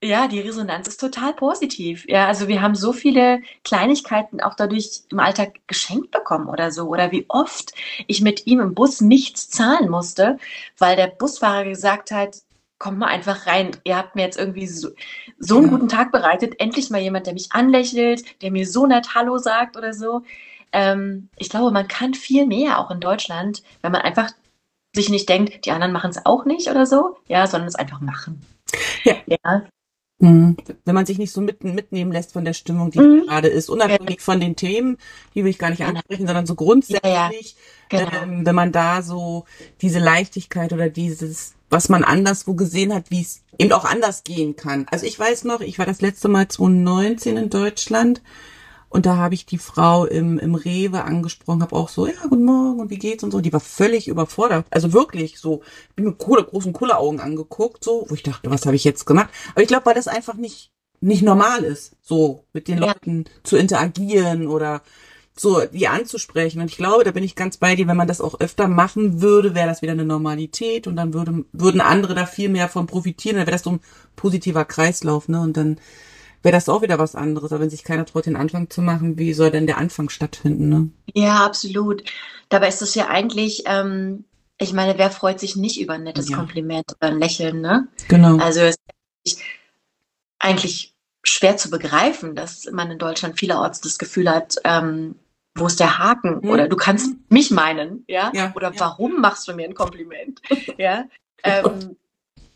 Speaker 2: ja, die Resonanz ist total positiv. Ja, also wir haben so viele Kleinigkeiten auch dadurch im Alltag geschenkt bekommen oder so. Oder wie oft ich mit ihm im Bus nichts zahlen musste, weil der Busfahrer gesagt hat, kommt mal einfach rein. Ihr habt mir jetzt irgendwie so, so einen guten Tag bereitet. Endlich mal jemand, der mich anlächelt, der mir so nett Hallo sagt oder so. Ähm, ich glaube, man kann viel mehr auch in Deutschland, wenn man einfach sich nicht denkt, die anderen machen es auch nicht oder so, ja, sondern es einfach machen. Ja.
Speaker 1: ja. Mhm. Wenn man sich nicht so mitten, mitnehmen lässt von der Stimmung, die mhm. gerade ist, unabhängig ja. von den Themen, die will ich gar nicht ansprechen, sondern so grundsätzlich, ja, genau. ähm, wenn man da so diese Leichtigkeit oder dieses, was man anderswo gesehen hat, wie es eben auch anders gehen kann. Also ich weiß noch, ich war das letzte Mal 2019 in Deutschland und da habe ich die Frau im, im Rewe angesprochen, habe auch so, ja, guten Morgen und wie geht's und so. Die war völlig überfordert. Also wirklich so, bin mit coole, großen Augen angeguckt, so, wo ich dachte, was habe ich jetzt gemacht? Aber ich glaube, weil das einfach nicht, nicht normal ist, so mit den ja. Leuten zu interagieren oder so die anzusprechen. Und ich glaube, da bin ich ganz bei dir, wenn man das auch öfter machen würde, wäre das wieder eine Normalität und dann würde, würden andere da viel mehr von profitieren. Dann wäre das so ein positiver Kreislauf, ne? Und dann wäre das auch wieder was anderes. Aber wenn sich keiner traut, den Anfang zu machen, wie soll denn der Anfang stattfinden? Ne?
Speaker 2: Ja, absolut. Dabei ist es ja eigentlich, ähm, ich meine, wer freut sich nicht über ein nettes ja. Kompliment oder ein Lächeln, ne?
Speaker 1: Genau.
Speaker 2: Also es ist eigentlich schwer zu begreifen, dass man in Deutschland vielerorts das Gefühl hat, ähm, wo ist der Haken? Hm. Oder du kannst mich meinen, ja? ja Oder ja. warum machst du mir ein Kompliment? ja. Ähm,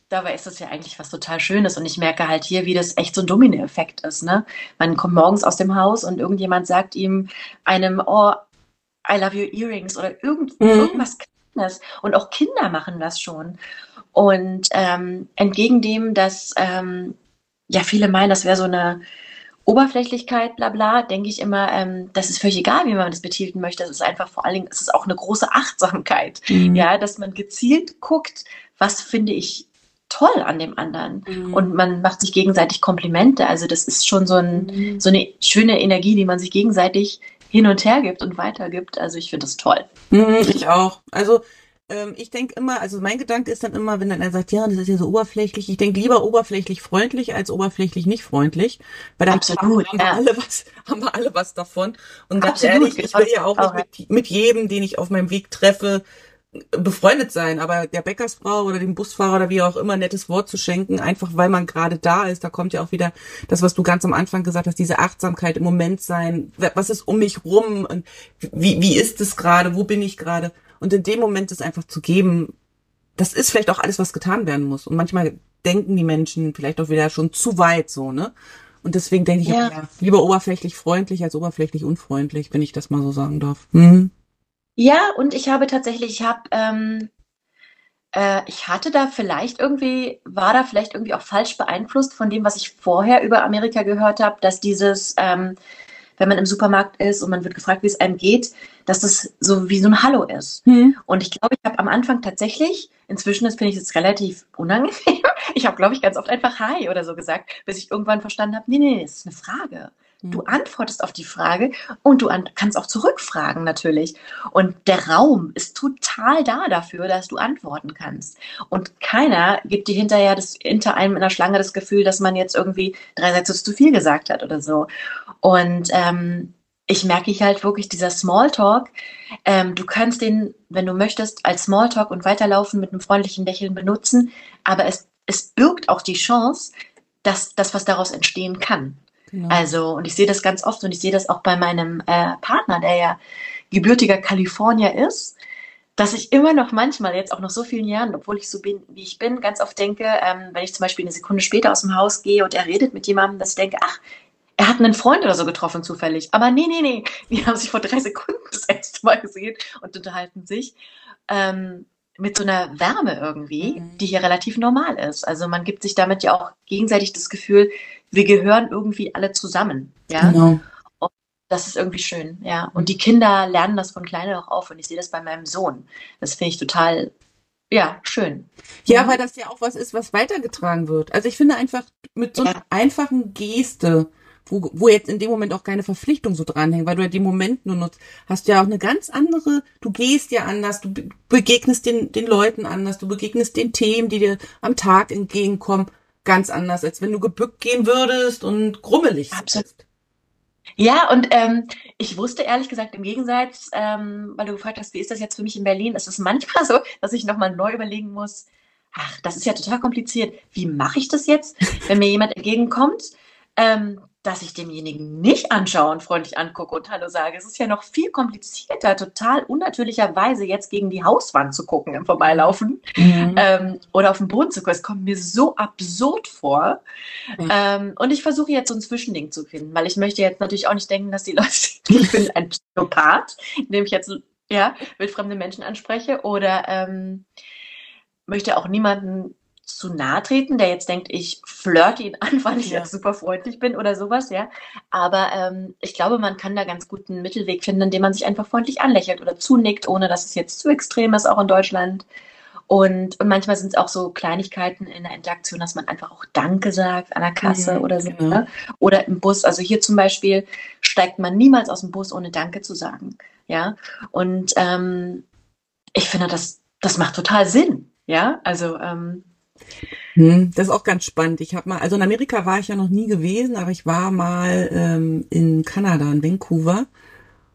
Speaker 2: dabei ist das ja eigentlich was total Schönes und ich merke halt hier, wie das echt so ein Domino-Effekt ist. Ne? Man kommt morgens aus dem Haus und irgendjemand sagt ihm einem, oh, I love your earrings oder irgend, mhm. irgendwas Kleines. Und auch Kinder machen das schon. Und ähm, entgegen dem, dass ähm, ja viele meinen, das wäre so eine Oberflächlichkeit, bla bla, denke ich immer, ähm, das ist völlig egal, wie man das betiteln möchte. Das ist einfach vor allen Dingen, es ist auch eine große Achtsamkeit. Mhm. Ja, dass man gezielt guckt, was finde ich toll an dem anderen. Mhm. Und man macht sich gegenseitig Komplimente. Also das ist schon so, ein, mhm. so eine schöne Energie, die man sich gegenseitig hin und her gibt und weitergibt. Also ich finde das toll.
Speaker 1: Mhm, ich auch. Also ähm, ich denke immer, also mein Gedanke ist dann immer, wenn dann er sagt, ja, das ist ja so oberflächlich, ich denke lieber oberflächlich freundlich als oberflächlich nicht freundlich, weil dann Absolut, haben, wir alle was, haben wir alle was davon. Und ganz Absolut, ehrlich, ich will ja auch nicht mit, mit jedem, den ich auf meinem Weg treffe, befreundet sein, aber der Bäckersfrau oder dem Busfahrer oder wie auch immer nettes Wort zu schenken, einfach weil man gerade da ist, da kommt ja auch wieder das, was du ganz am Anfang gesagt hast, diese Achtsamkeit im Moment sein, was ist um mich rum und wie, wie ist es gerade, wo bin ich gerade und in dem Moment es einfach zu geben, das ist vielleicht auch alles, was getan werden muss und manchmal denken die Menschen vielleicht auch wieder schon zu weit so, ne? Und deswegen denke ich ja. ja lieber oberflächlich freundlich als oberflächlich unfreundlich, wenn ich das mal so sagen darf. Mhm.
Speaker 2: Ja, und ich habe tatsächlich, ich habe, ähm, äh, ich hatte da vielleicht irgendwie, war da vielleicht irgendwie auch falsch beeinflusst von dem, was ich vorher über Amerika gehört habe, dass dieses, ähm, wenn man im Supermarkt ist und man wird gefragt, wie es einem geht, dass das so wie so ein Hallo ist. Hm. Und ich glaube, ich habe am Anfang tatsächlich, inzwischen, das finde ich jetzt relativ unangenehm, ich habe, glaube ich, ganz oft einfach Hi oder so gesagt, bis ich irgendwann verstanden habe, nee, nee, das ist eine Frage. Du mhm. antwortest auf die Frage und du kannst auch zurückfragen natürlich. Und der Raum ist total da dafür, dass du antworten kannst. Und keiner gibt dir hinterher das, hinter einem in der Schlange das Gefühl, dass man jetzt irgendwie drei Sätze zu viel gesagt hat oder so. Und ähm, ich merke ich halt wirklich dieser Smalltalk. Ähm, du kannst den, wenn du möchtest, als Smalltalk und weiterlaufen mit einem freundlichen Lächeln benutzen, aber es, es birgt auch die Chance, dass das, was daraus entstehen kann. Genau. Also, und ich sehe das ganz oft und ich sehe das auch bei meinem äh, Partner, der ja gebürtiger Kalifornier ist, dass ich immer noch manchmal, jetzt auch nach so vielen Jahren, obwohl ich so bin, wie ich bin, ganz oft denke, ähm, wenn ich zum Beispiel eine Sekunde später aus dem Haus gehe und er redet mit jemandem, dass ich denke, ach, er hat einen Freund oder so getroffen zufällig. Aber nee, nee, nee, die haben sich vor drei Sekunden das erste Mal gesehen und unterhalten sich. Ähm, mit so einer Wärme irgendwie, mhm. die hier relativ normal ist. Also man gibt sich damit ja auch gegenseitig das Gefühl, wir gehören irgendwie alle zusammen. Ja. Genau. Und das ist irgendwie schön, ja. Und die Kinder lernen das von klein auch auf und ich sehe das bei meinem Sohn. Das finde ich total, ja, schön.
Speaker 1: Ja, weil das ja auch was ist, was weitergetragen wird. Also ich finde einfach mit so einer ja. einfachen Geste, wo, wo jetzt in dem Moment auch keine Verpflichtung so dranhängt, weil du ja den Moment nur nutzt, hast du ja auch eine ganz andere, du gehst ja anders, du begegnest den, den Leuten anders, du begegnest den Themen, die dir am Tag entgegenkommen ganz anders, als wenn du gebückt gehen würdest und grummelig
Speaker 2: Absolut. Ja, und ähm, ich wusste ehrlich gesagt im Gegensatz, ähm, weil du gefragt hast, wie ist das jetzt für mich in Berlin, ist es manchmal so, dass ich nochmal neu überlegen muss, ach, das ist ja total kompliziert. Wie mache ich das jetzt, wenn mir jemand entgegenkommt, ähm, dass ich demjenigen nicht anschaue und freundlich angucke und Hallo sage. Es ist ja noch viel komplizierter, total unnatürlicherweise jetzt gegen die Hauswand zu gucken im Vorbeilaufen mhm. ähm, oder auf den Boden zu gucken. Es kommt mir so absurd vor. Mhm. Ähm, und ich versuche jetzt so ein Zwischending zu finden, weil ich möchte jetzt natürlich auch nicht denken, dass die Leute, ich bin ein Psychopath, indem ich jetzt ja, wildfremde Menschen anspreche oder ähm, möchte auch niemanden zu nahe treten, der jetzt denkt, ich flirte ihn an, weil ich ja. jetzt super freundlich bin oder sowas, ja. Aber ähm, ich glaube, man kann da ganz gut einen Mittelweg finden, indem man sich einfach freundlich anlächelt oder zunickt, ohne dass es jetzt zu extrem ist, auch in Deutschland. Und, und manchmal sind es auch so Kleinigkeiten in der Interaktion, dass man einfach auch Danke sagt an der Kasse mhm, oder so. Genau. Ne? Oder im Bus. Also hier zum Beispiel steigt man niemals aus dem Bus, ohne Danke zu sagen. Ja. Und ähm, ich finde, das, das macht total Sinn. Ja, also ähm,
Speaker 1: hm, das ist auch ganz spannend. Ich habe mal, also in Amerika war ich ja noch nie gewesen, aber ich war mal ähm, in Kanada, in Vancouver.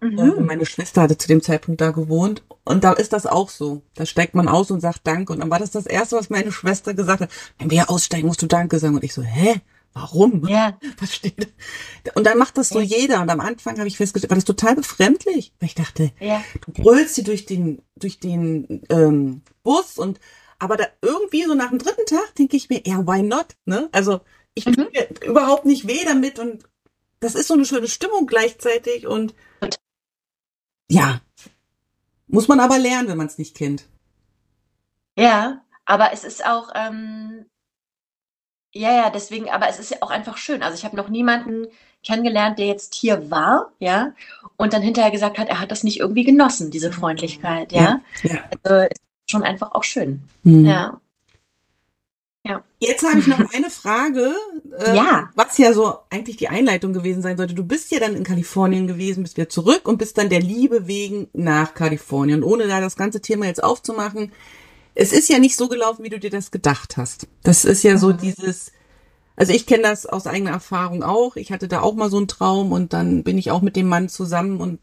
Speaker 1: Mhm. Meine Schwester hatte zu dem Zeitpunkt da gewohnt und da ist das auch so. Da steigt man aus und sagt Danke und dann war das das erste, was meine Schwester gesagt hat. Wenn wir aussteigen, musst du Danke sagen und ich so, hä? Warum? Ja. Was steht? Und dann macht das so ja. jeder. Und am Anfang habe ich festgestellt, war das total befremdlich. Weil ich dachte, ja. du brüllst sie durch den, durch den ähm, Bus und aber da irgendwie so nach dem dritten Tag denke ich mir, ja, why not? Ne? Also ich mhm. tue mir überhaupt nicht weh damit und das ist so eine schöne Stimmung gleichzeitig und ja, muss man aber lernen, wenn man es nicht kennt.
Speaker 2: Ja, aber es ist auch, ähm, ja, ja, deswegen, aber es ist ja auch einfach schön. Also ich habe noch niemanden kennengelernt, der jetzt hier war, ja, und dann hinterher gesagt hat, er hat das nicht irgendwie genossen, diese Freundlichkeit, ja. ja, ja. Also schon einfach auch schön. Mhm. Ja.
Speaker 1: Ja. Jetzt habe ich noch eine Frage, äh, ja. was ja so eigentlich die Einleitung gewesen sein sollte. Du bist ja dann in Kalifornien gewesen, bist wieder zurück und bist dann der Liebe wegen nach Kalifornien. Und ohne da das ganze Thema jetzt aufzumachen, es ist ja nicht so gelaufen, wie du dir das gedacht hast. Das ist ja so mhm. dieses, also ich kenne das aus eigener Erfahrung auch. Ich hatte da auch mal so einen Traum und dann bin ich auch mit dem Mann zusammen und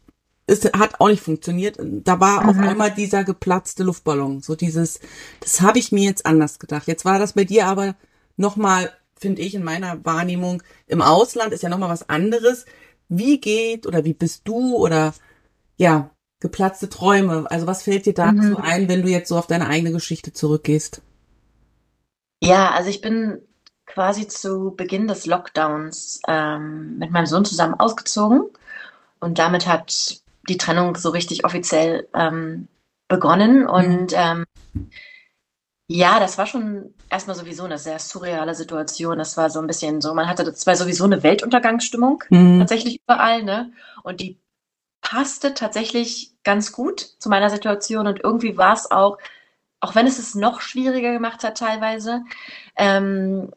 Speaker 1: es hat auch nicht funktioniert. Da war mhm. auf einmal dieser geplatzte Luftballon. So dieses, das habe ich mir jetzt anders gedacht. Jetzt war das bei dir aber nochmal, finde ich, in meiner Wahrnehmung, im Ausland ist ja nochmal was anderes. Wie geht oder wie bist du oder ja, geplatzte Träume? Also was fällt dir dazu mhm. ein, wenn du jetzt so auf deine eigene Geschichte zurückgehst?
Speaker 2: Ja, also ich bin quasi zu Beginn des Lockdowns ähm, mit meinem Sohn zusammen ausgezogen. Und damit hat die Trennung so richtig offiziell ähm, begonnen. Mhm. Und ähm, ja, das war schon erstmal sowieso eine sehr surreale Situation. Das war so ein bisschen so, man hatte das war sowieso eine Weltuntergangsstimmung mhm. tatsächlich überall, ne? Und die passte tatsächlich ganz gut zu meiner Situation und irgendwie war es auch, auch wenn es es noch schwieriger gemacht hat teilweise, ähm,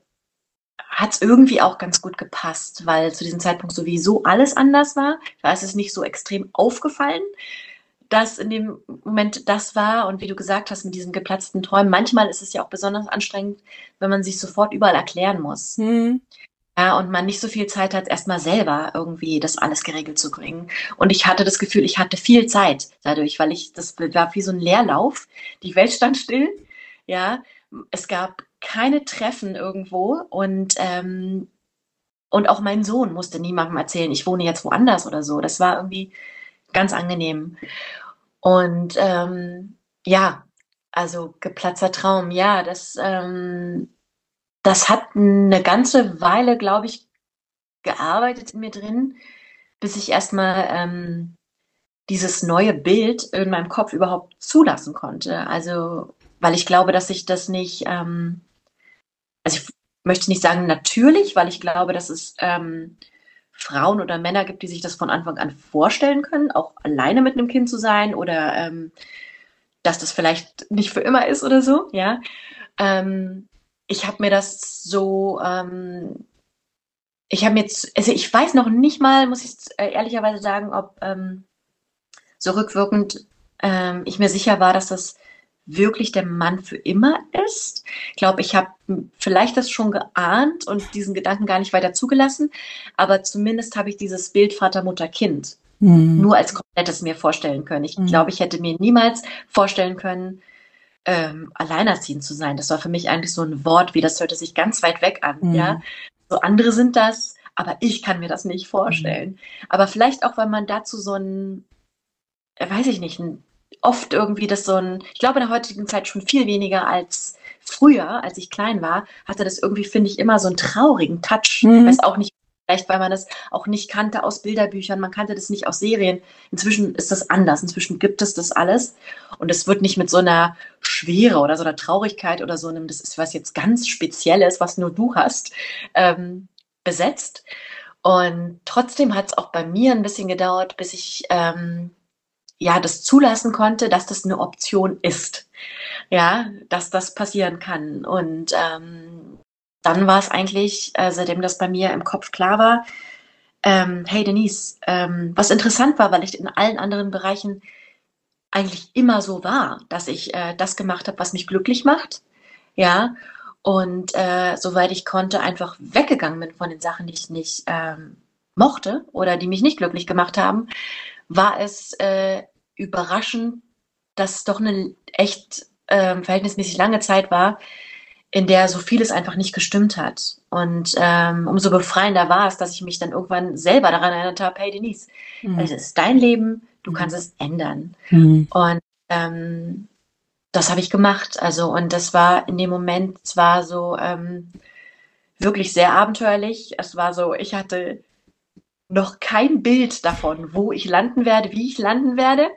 Speaker 2: hat es irgendwie auch ganz gut gepasst, weil zu diesem Zeitpunkt sowieso alles anders war. Da ist es nicht so extrem aufgefallen, dass in dem Moment das war. Und wie du gesagt hast, mit diesen geplatzten Träumen, manchmal ist es ja auch besonders anstrengend, wenn man sich sofort überall erklären muss. Mhm. Ja, und man nicht so viel Zeit hat, erstmal selber irgendwie das alles geregelt zu bringen. Und ich hatte das Gefühl, ich hatte viel Zeit dadurch, weil ich, das war wie so ein Leerlauf. Die Welt stand still. Ja, es gab keine Treffen irgendwo und ähm, und auch mein Sohn musste niemandem erzählen, ich wohne jetzt woanders oder so. Das war irgendwie ganz angenehm. Und ähm, ja, also geplatzter Traum, ja, das, ähm, das hat eine ganze Weile, glaube ich, gearbeitet in mir drin, bis ich erstmal ähm, dieses neue Bild in meinem Kopf überhaupt zulassen konnte. Also, weil ich glaube, dass ich das nicht, ähm, also ich möchte nicht sagen natürlich, weil ich glaube, dass es ähm, Frauen oder Männer gibt, die sich das von Anfang an vorstellen können, auch alleine mit einem Kind zu sein oder ähm, dass das vielleicht nicht für immer ist oder so, ja. Ähm, ich habe mir das so, ähm, ich habe jetzt, also ich weiß noch nicht mal, muss ich äh, ehrlicherweise sagen, ob ähm, so rückwirkend ähm, ich mir sicher war, dass das wirklich der Mann für immer ist. Ich glaube, ich habe vielleicht das schon geahnt und diesen Gedanken gar nicht weiter zugelassen, aber zumindest habe ich dieses Bild Vater, Mutter, Kind mhm. nur als komplettes mir vorstellen können. Ich mhm. glaube, ich hätte mir niemals vorstellen können, ähm, alleinerziehend zu sein. Das war für mich eigentlich so ein Wort, wie das hörte sich ganz weit weg an. Mhm. Ja, so andere sind das, aber ich kann mir das nicht vorstellen. Mhm. Aber vielleicht auch, weil man dazu so ein, weiß ich nicht, ein, oft irgendwie das so ein, ich glaube in der heutigen Zeit schon viel weniger als früher, als ich klein war, hatte das irgendwie, finde ich, immer so einen traurigen Touch. Mhm. Ich weiß auch nicht, vielleicht weil man das auch nicht kannte aus Bilderbüchern, man kannte das nicht aus Serien. Inzwischen ist das anders. Inzwischen gibt es das alles. Und es wird nicht mit so einer Schwere oder so einer Traurigkeit oder so einem, das ist was jetzt ganz Spezielles, was nur du hast, ähm, besetzt. Und trotzdem hat es auch bei mir ein bisschen gedauert, bis ich ähm, ja das zulassen konnte, dass das eine Option ist. Ja, dass das passieren kann. Und ähm, dann war es eigentlich, äh, seitdem das bei mir im Kopf klar war, ähm, hey Denise, ähm, was interessant war, weil ich in allen anderen Bereichen eigentlich immer so war, dass ich äh, das gemacht habe, was mich glücklich macht. Ja, und äh, soweit ich konnte, einfach weggegangen bin von den Sachen, die ich nicht ähm, mochte oder die mich nicht glücklich gemacht haben, war es äh, überraschend, dass es doch eine echt äh, verhältnismäßig lange Zeit war, in der so vieles einfach nicht gestimmt hat. Und ähm, umso befreiender war es, dass ich mich dann irgendwann selber daran erinnert habe, hey Denise, mhm. es ist dein Leben, du mhm. kannst es ändern. Mhm. Und ähm, das habe ich gemacht. Also, und das war in dem Moment zwar so ähm, wirklich sehr abenteuerlich. Es war so, ich hatte noch kein Bild davon, wo ich landen werde, wie ich landen werde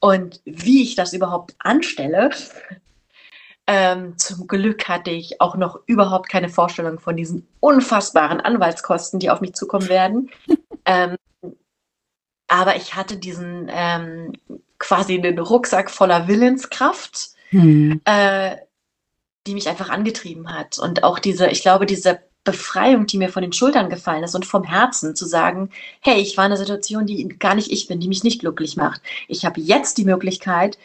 Speaker 2: und wie ich das überhaupt anstelle. Ähm, zum Glück hatte ich auch noch überhaupt keine Vorstellung von diesen unfassbaren Anwaltskosten, die auf mich zukommen werden. ähm, aber ich hatte diesen ähm, quasi den Rucksack voller Willenskraft, hm. äh, die mich einfach angetrieben hat. Und auch diese, ich glaube, diese Befreiung, die mir von den Schultern gefallen ist und vom Herzen zu sagen, hey, ich war in einer Situation, die gar nicht ich bin, die mich nicht glücklich macht. Ich habe jetzt die Möglichkeit,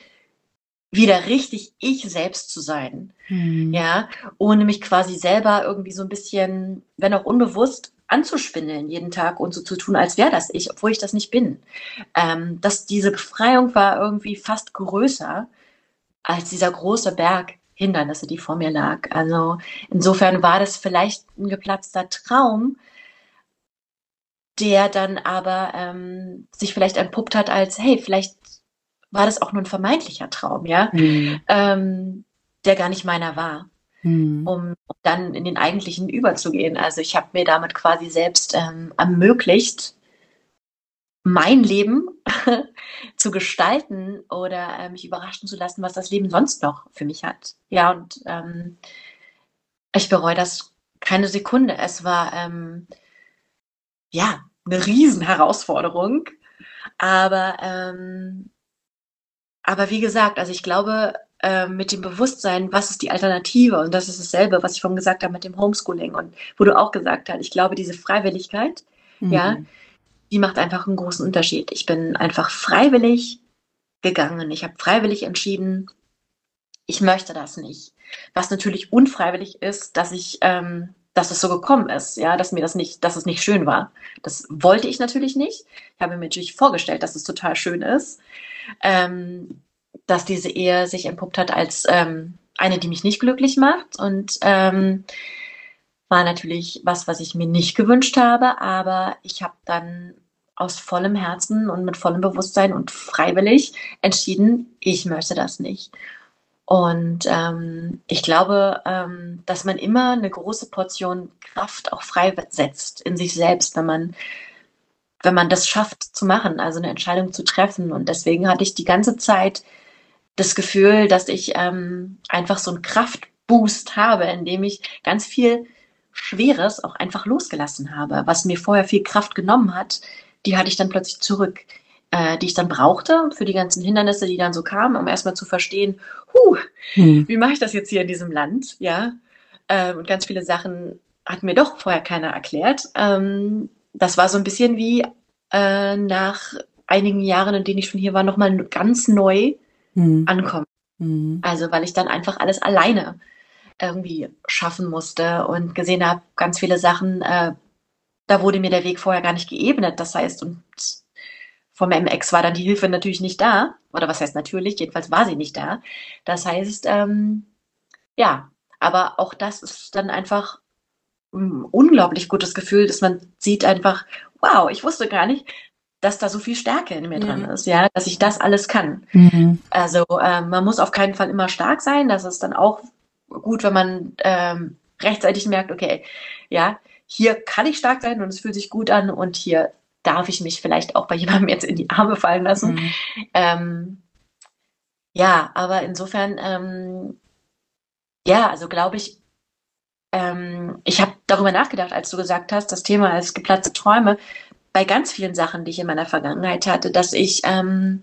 Speaker 2: wieder richtig ich selbst zu sein. Hm. Ja, ohne mich quasi selber irgendwie so ein bisschen, wenn auch unbewusst, anzuspinnen jeden Tag und so zu tun, als wäre das ich, obwohl ich das nicht bin. Ähm, dass diese Befreiung war irgendwie fast größer als dieser große Berg Hindernisse, die vor mir lag. Also insofern war das vielleicht ein geplatzter Traum, der dann aber ähm, sich vielleicht entpuppt hat als, hey, vielleicht war das auch nur ein vermeintlicher Traum, ja, mhm. ähm, der gar nicht meiner war, mhm. um, um, dann in den eigentlichen überzugehen. Also ich habe mir damit quasi selbst ähm, ermöglicht, mein Leben zu gestalten oder äh, mich überraschen zu lassen, was das Leben sonst noch für mich hat. Ja, und ähm, ich bereue das keine Sekunde. Es war ähm, ja eine Riesenherausforderung, aber ähm, aber wie gesagt, also ich glaube, äh, mit dem Bewusstsein, was ist die Alternative? Und das ist dasselbe, was ich vorhin gesagt habe mit dem Homeschooling und wo du auch gesagt hast, ich glaube, diese Freiwilligkeit, mhm. ja, die macht einfach einen großen Unterschied. Ich bin einfach freiwillig gegangen. Ich habe freiwillig entschieden, ich möchte das nicht. Was natürlich unfreiwillig ist, dass ich, ähm, dass es so gekommen ist, ja, dass mir das nicht, dass es nicht schön war. Das wollte ich natürlich nicht. Ich habe mir natürlich vorgestellt, dass es total schön ist ähm, dass diese Ehe sich entpuppt hat als ähm, eine, die mich nicht glücklich macht und ähm, war natürlich was, was ich mir nicht gewünscht habe, aber ich habe dann aus vollem Herzen und mit vollem Bewusstsein und freiwillig entschieden, ich möchte das nicht. Und ähm, ich glaube, ähm, dass man immer eine große Portion Kraft auch freisetzt in sich selbst, wenn man wenn man das schafft zu machen, also eine Entscheidung zu treffen. Und deswegen hatte ich die ganze Zeit das Gefühl, dass ich ähm, einfach so einen Kraftboost habe, indem ich ganz viel Schweres auch einfach losgelassen habe, was mir vorher viel Kraft genommen hat, die hatte ich dann plötzlich zurück, äh, die ich dann brauchte für die ganzen Hindernisse, die dann so kamen, um erstmal zu verstehen, huh, hm. wie mache ich das jetzt hier in diesem Land, ja? Äh, und ganz viele Sachen hat mir doch vorher keiner erklärt. Ähm, das war so ein bisschen wie äh, nach einigen Jahren, in denen ich schon hier war, nochmal ganz neu mhm. ankommen. Mhm. Also weil ich dann einfach alles alleine irgendwie schaffen musste und gesehen habe, ganz viele Sachen, äh, da wurde mir der Weg vorher gar nicht geebnet. Das heißt, und vom MX war dann die Hilfe natürlich nicht da. Oder was heißt natürlich? Jedenfalls war sie nicht da. Das heißt, ähm, ja, aber auch das ist dann einfach ein unglaublich gutes Gefühl, dass man sieht einfach, wow, ich wusste gar nicht, dass da so viel Stärke in mir mhm. drin ist, ja, dass ich das alles kann. Mhm. Also ähm, man muss auf keinen Fall immer stark sein. Das ist dann auch gut, wenn man ähm, rechtzeitig merkt, okay, ja, hier kann ich stark sein und es fühlt sich gut an und hier darf ich mich vielleicht auch bei jemandem jetzt in die Arme fallen lassen. Mhm. Ähm, ja, aber insofern, ähm, ja, also glaube ich, ähm, ich habe darüber nachgedacht, als du gesagt hast, das Thema ist geplatzte Träume, bei ganz vielen Sachen, die ich in meiner Vergangenheit hatte, dass ich ähm,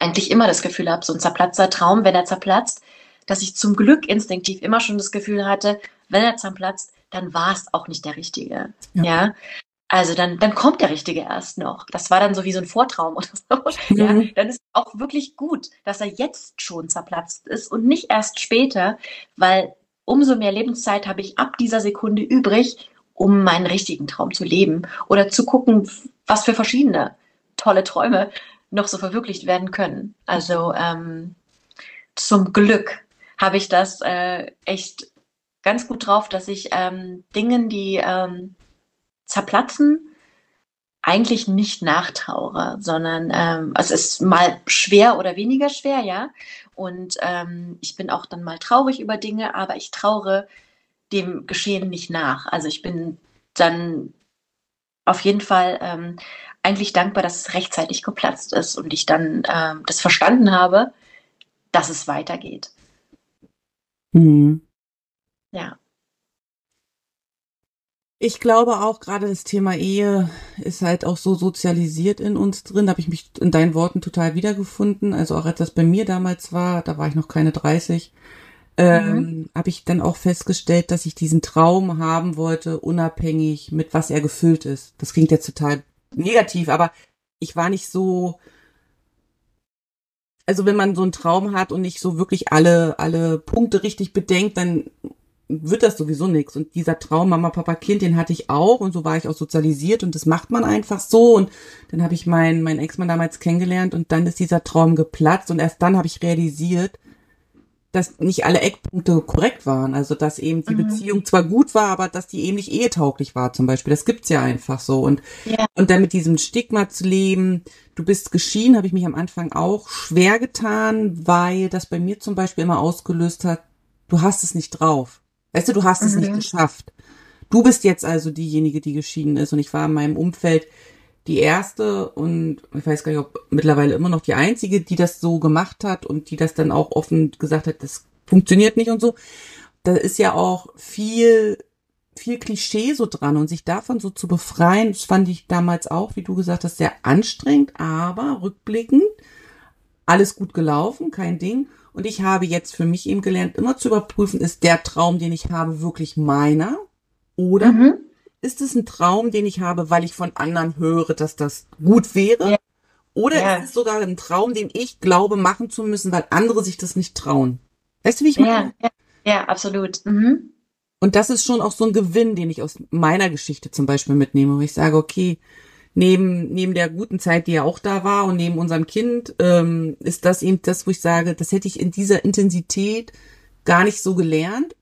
Speaker 2: eigentlich immer das Gefühl habe, so ein zerplatzter Traum, wenn er zerplatzt, dass ich zum Glück instinktiv immer schon das Gefühl hatte, wenn er zerplatzt, dann war es auch nicht der Richtige. Ja. ja? Also dann, dann kommt der Richtige erst noch. Das war dann so wie so ein Vortraum oder so. Mhm. Ja, dann ist es auch wirklich gut, dass er jetzt schon zerplatzt ist und nicht erst später, weil umso mehr Lebenszeit habe ich ab dieser Sekunde übrig, um meinen richtigen Traum zu leben oder zu gucken, was für verschiedene tolle Träume noch so verwirklicht werden können. Also ähm, zum Glück habe ich das äh, echt ganz gut drauf, dass ich ähm, Dingen, die ähm, zerplatzen, eigentlich nicht nachtraure, sondern ähm, es ist mal schwer oder weniger schwer, ja. Und ähm, ich bin auch dann mal traurig über Dinge, aber ich traure dem Geschehen nicht nach. Also ich bin dann auf jeden Fall ähm, eigentlich dankbar, dass es rechtzeitig geplatzt ist und ich dann ähm, das verstanden habe, dass es weitergeht.
Speaker 1: Mhm.
Speaker 2: Ja.
Speaker 1: Ich glaube auch gerade das Thema Ehe ist halt auch so sozialisiert in uns drin. Da habe ich mich in deinen Worten total wiedergefunden. Also auch als das bei mir damals war, da war ich noch keine 30, ähm, mhm. habe ich dann auch festgestellt, dass ich diesen Traum haben wollte, unabhängig mit was er gefüllt ist. Das klingt jetzt total negativ, aber ich war nicht so, also wenn man so einen Traum hat und nicht so wirklich alle, alle Punkte richtig bedenkt, dann wird das sowieso nichts. Und dieser Traum Mama, Papa, Kind, den hatte ich auch und so war ich auch sozialisiert und das macht man einfach so. Und dann habe ich meinen mein Ex-Mann damals kennengelernt und dann ist dieser Traum geplatzt und erst dann habe ich realisiert, dass nicht alle Eckpunkte korrekt waren. Also dass eben die mhm. Beziehung zwar gut war, aber dass die eben nicht ehetauglich war zum Beispiel. Das gibt's ja einfach so. Und, ja. und dann mit diesem Stigma zu leben, du bist geschieden, habe ich mich am Anfang auch schwer getan, weil das bei mir zum Beispiel immer ausgelöst hat, du hast es nicht drauf. Weißt du, du hast es nicht mhm. geschafft. Du bist jetzt also diejenige, die geschieden ist. Und ich war in meinem Umfeld die erste und ich weiß gar nicht, ob mittlerweile immer noch die einzige, die das so gemacht hat und die das dann auch offen gesagt hat, das funktioniert nicht und so. Da ist ja auch viel, viel Klischee so dran und sich davon so zu befreien, das fand ich damals auch, wie du gesagt hast, sehr anstrengend, aber rückblickend alles gut gelaufen, kein Ding. Und ich habe jetzt für mich eben gelernt, immer zu überprüfen, ist der Traum, den ich habe, wirklich meiner? Oder mhm. ist es ein Traum, den ich habe, weil ich von anderen höre, dass das gut wäre? Ja. Oder ja. ist es sogar ein Traum, den ich glaube machen zu müssen, weil andere sich das nicht trauen? Weißt du, wie ich meine?
Speaker 2: Ja, ja, absolut. Mhm.
Speaker 1: Und das ist schon auch so ein Gewinn, den ich aus meiner Geschichte zum Beispiel mitnehme, wo ich sage, okay, neben, neben der guten Zeit, die ja auch da war und neben unserem Kind, ähm, ist das eben das, wo ich sage, das hätte ich in dieser Intensität gar nicht so gelernt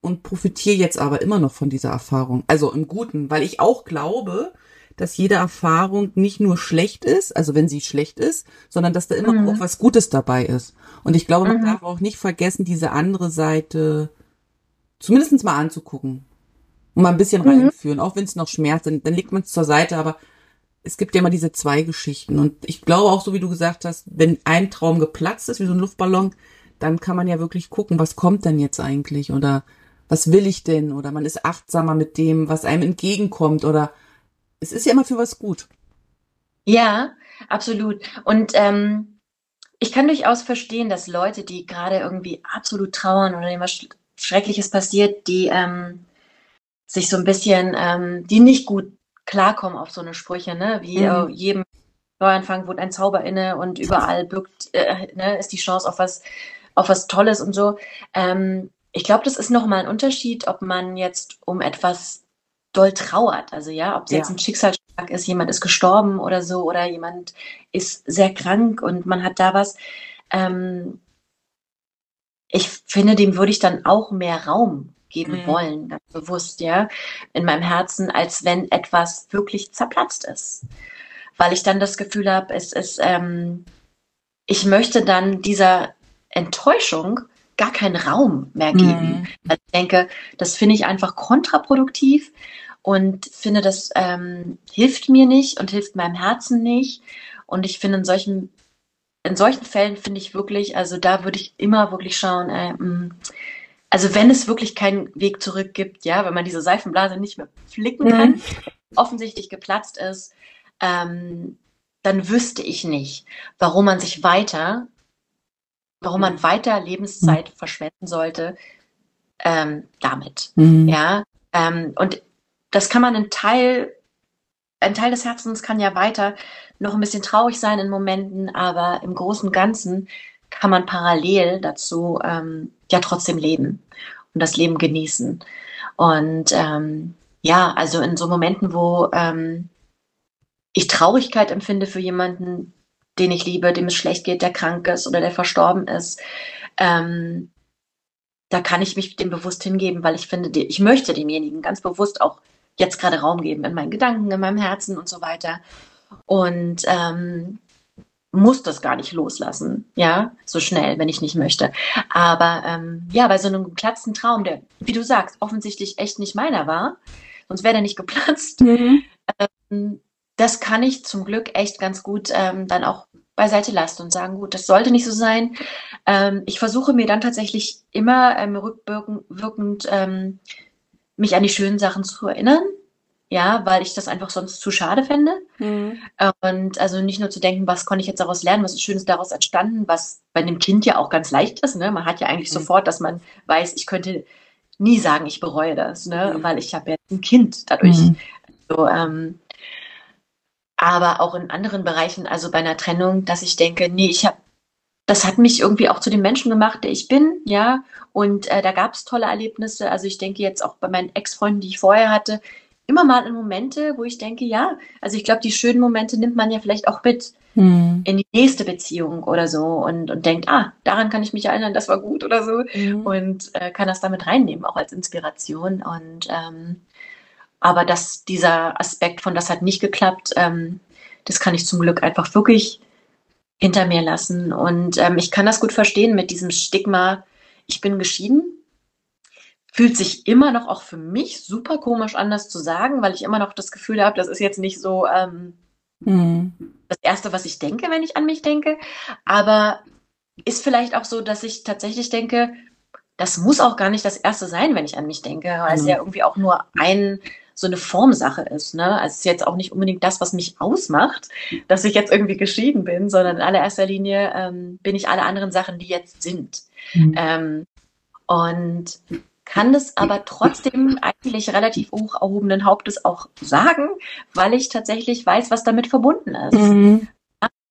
Speaker 1: und profitiere jetzt aber immer noch von dieser Erfahrung. Also im Guten, weil ich auch glaube, dass jede Erfahrung nicht nur schlecht ist, also wenn sie schlecht ist, sondern dass da immer mhm. auch was Gutes dabei ist. Und ich glaube, man mhm. darf auch nicht vergessen, diese andere Seite zumindest mal anzugucken. Und mal ein bisschen mhm. reinführen, auch wenn es noch schmerzt, dann, dann legt man es zur Seite, aber es gibt ja immer diese zwei Geschichten. Und ich glaube auch, so wie du gesagt hast, wenn ein Traum geplatzt ist, wie so ein Luftballon, dann kann man ja wirklich gucken, was kommt denn jetzt eigentlich oder was will ich denn? Oder man ist achtsamer mit dem, was einem entgegenkommt oder es ist ja immer für was gut.
Speaker 2: Ja, absolut. Und ähm, ich kann durchaus verstehen, dass Leute, die gerade irgendwie absolut trauern oder dem was Schreckliches passiert, die ähm, sich so ein bisschen, ähm, die nicht gut klarkommen auf so eine Sprüche, ne? Wie mhm. äh, jedem Neuanfang wohnt ein Zauber inne und überall birgt, äh, ne, ist die Chance auf was, auf was Tolles und so. Ähm, ich glaube, das ist nochmal ein Unterschied, ob man jetzt um etwas doll trauert. Also ja, ob es ja. jetzt ein Schicksalsschlag ist, jemand ist gestorben oder so, oder jemand ist sehr krank und man hat da was. Ähm, ich finde, dem würde ich dann auch mehr Raum geben mhm. wollen, ganz bewusst, ja, in meinem Herzen, als wenn etwas wirklich zerplatzt ist. Weil ich dann das Gefühl habe, es ist, ähm, ich möchte dann dieser Enttäuschung gar keinen Raum mehr geben. Mhm. Also ich denke, das finde ich einfach kontraproduktiv und finde, das ähm, hilft mir nicht und hilft meinem Herzen nicht. Und ich finde, in solchen, in solchen Fällen finde ich wirklich, also da würde ich immer wirklich schauen, äh, mm, also wenn es wirklich keinen Weg zurück gibt, ja, wenn man diese Seifenblase nicht mehr flicken kann, mhm. offensichtlich geplatzt ist, ähm, dann wüsste ich nicht, warum man sich weiter, warum man weiter Lebenszeit mhm. verschwenden sollte ähm, damit. Mhm. Ja, ähm, und das kann man ein Teil, ein Teil des Herzens kann ja weiter noch ein bisschen traurig sein in Momenten, aber im Großen und Ganzen kann man parallel dazu ähm, ja trotzdem leben und das Leben genießen. Und ähm, ja, also in so Momenten, wo ähm, ich Traurigkeit empfinde für jemanden, den ich liebe, dem es schlecht geht, der krank ist oder der verstorben ist, ähm, da kann ich mich dem bewusst hingeben, weil ich finde, ich möchte demjenigen ganz bewusst auch jetzt gerade Raum geben in meinen Gedanken, in meinem Herzen und so weiter. Und ähm, muss das gar nicht loslassen, ja, so schnell, wenn ich nicht möchte. Aber ähm, ja, bei so einem geplatzten Traum, der, wie du sagst, offensichtlich echt nicht meiner war, sonst wäre der nicht geplatzt. Mhm. Ähm, das kann ich zum Glück echt ganz gut ähm, dann auch beiseite lassen und sagen, gut, das sollte nicht so sein. Ähm, ich versuche mir dann tatsächlich immer ähm, rückwirkend ähm, mich an die schönen Sachen zu erinnern. Ja, weil ich das einfach sonst zu schade fände. Mhm. Und also nicht nur zu denken, was konnte ich jetzt daraus lernen, was ist Schönes daraus entstanden, was bei einem Kind ja auch ganz leicht ist. Ne? Man hat ja eigentlich mhm. sofort, dass man weiß, ich könnte nie sagen, ich bereue das, ne? Mhm. weil ich habe ja ein Kind dadurch. Mhm. So, ähm, aber auch in anderen Bereichen, also bei einer Trennung, dass ich denke, nee, ich habe das hat mich irgendwie auch zu dem Menschen gemacht, der ich bin, ja. Und äh, da gab es tolle Erlebnisse. Also ich denke jetzt auch bei meinen Ex-Freunden, die ich vorher hatte, immer mal in Momente, wo ich denke, ja, also ich glaube, die schönen Momente nimmt man ja vielleicht auch mit mhm. in die nächste Beziehung oder so und, und denkt, ah, daran kann ich mich erinnern, das war gut oder so mhm. und äh, kann das damit reinnehmen, auch als Inspiration. Und ähm, aber dass dieser Aspekt von das hat nicht geklappt, ähm, das kann ich zum Glück einfach wirklich hinter mir lassen. Und ähm, ich kann das gut verstehen mit diesem Stigma, ich bin geschieden. Fühlt sich immer noch auch für mich super komisch an, das zu sagen, weil ich immer noch das Gefühl habe, das ist jetzt nicht so ähm, mhm. das Erste, was ich denke, wenn ich an mich denke. Aber ist vielleicht auch so, dass ich tatsächlich denke, das muss auch gar nicht das Erste sein, wenn ich an mich denke, weil mhm. es ja irgendwie auch nur ein so eine Formsache ist. Ne? Also es ist jetzt auch nicht unbedingt das, was mich ausmacht, dass ich jetzt irgendwie geschieden bin, sondern in allererster Linie ähm, bin ich alle anderen Sachen, die jetzt sind. Mhm. Ähm, und kann das aber trotzdem eigentlich relativ hoch erhobenen Hauptes auch sagen, weil ich tatsächlich weiß, was damit verbunden ist. Mhm.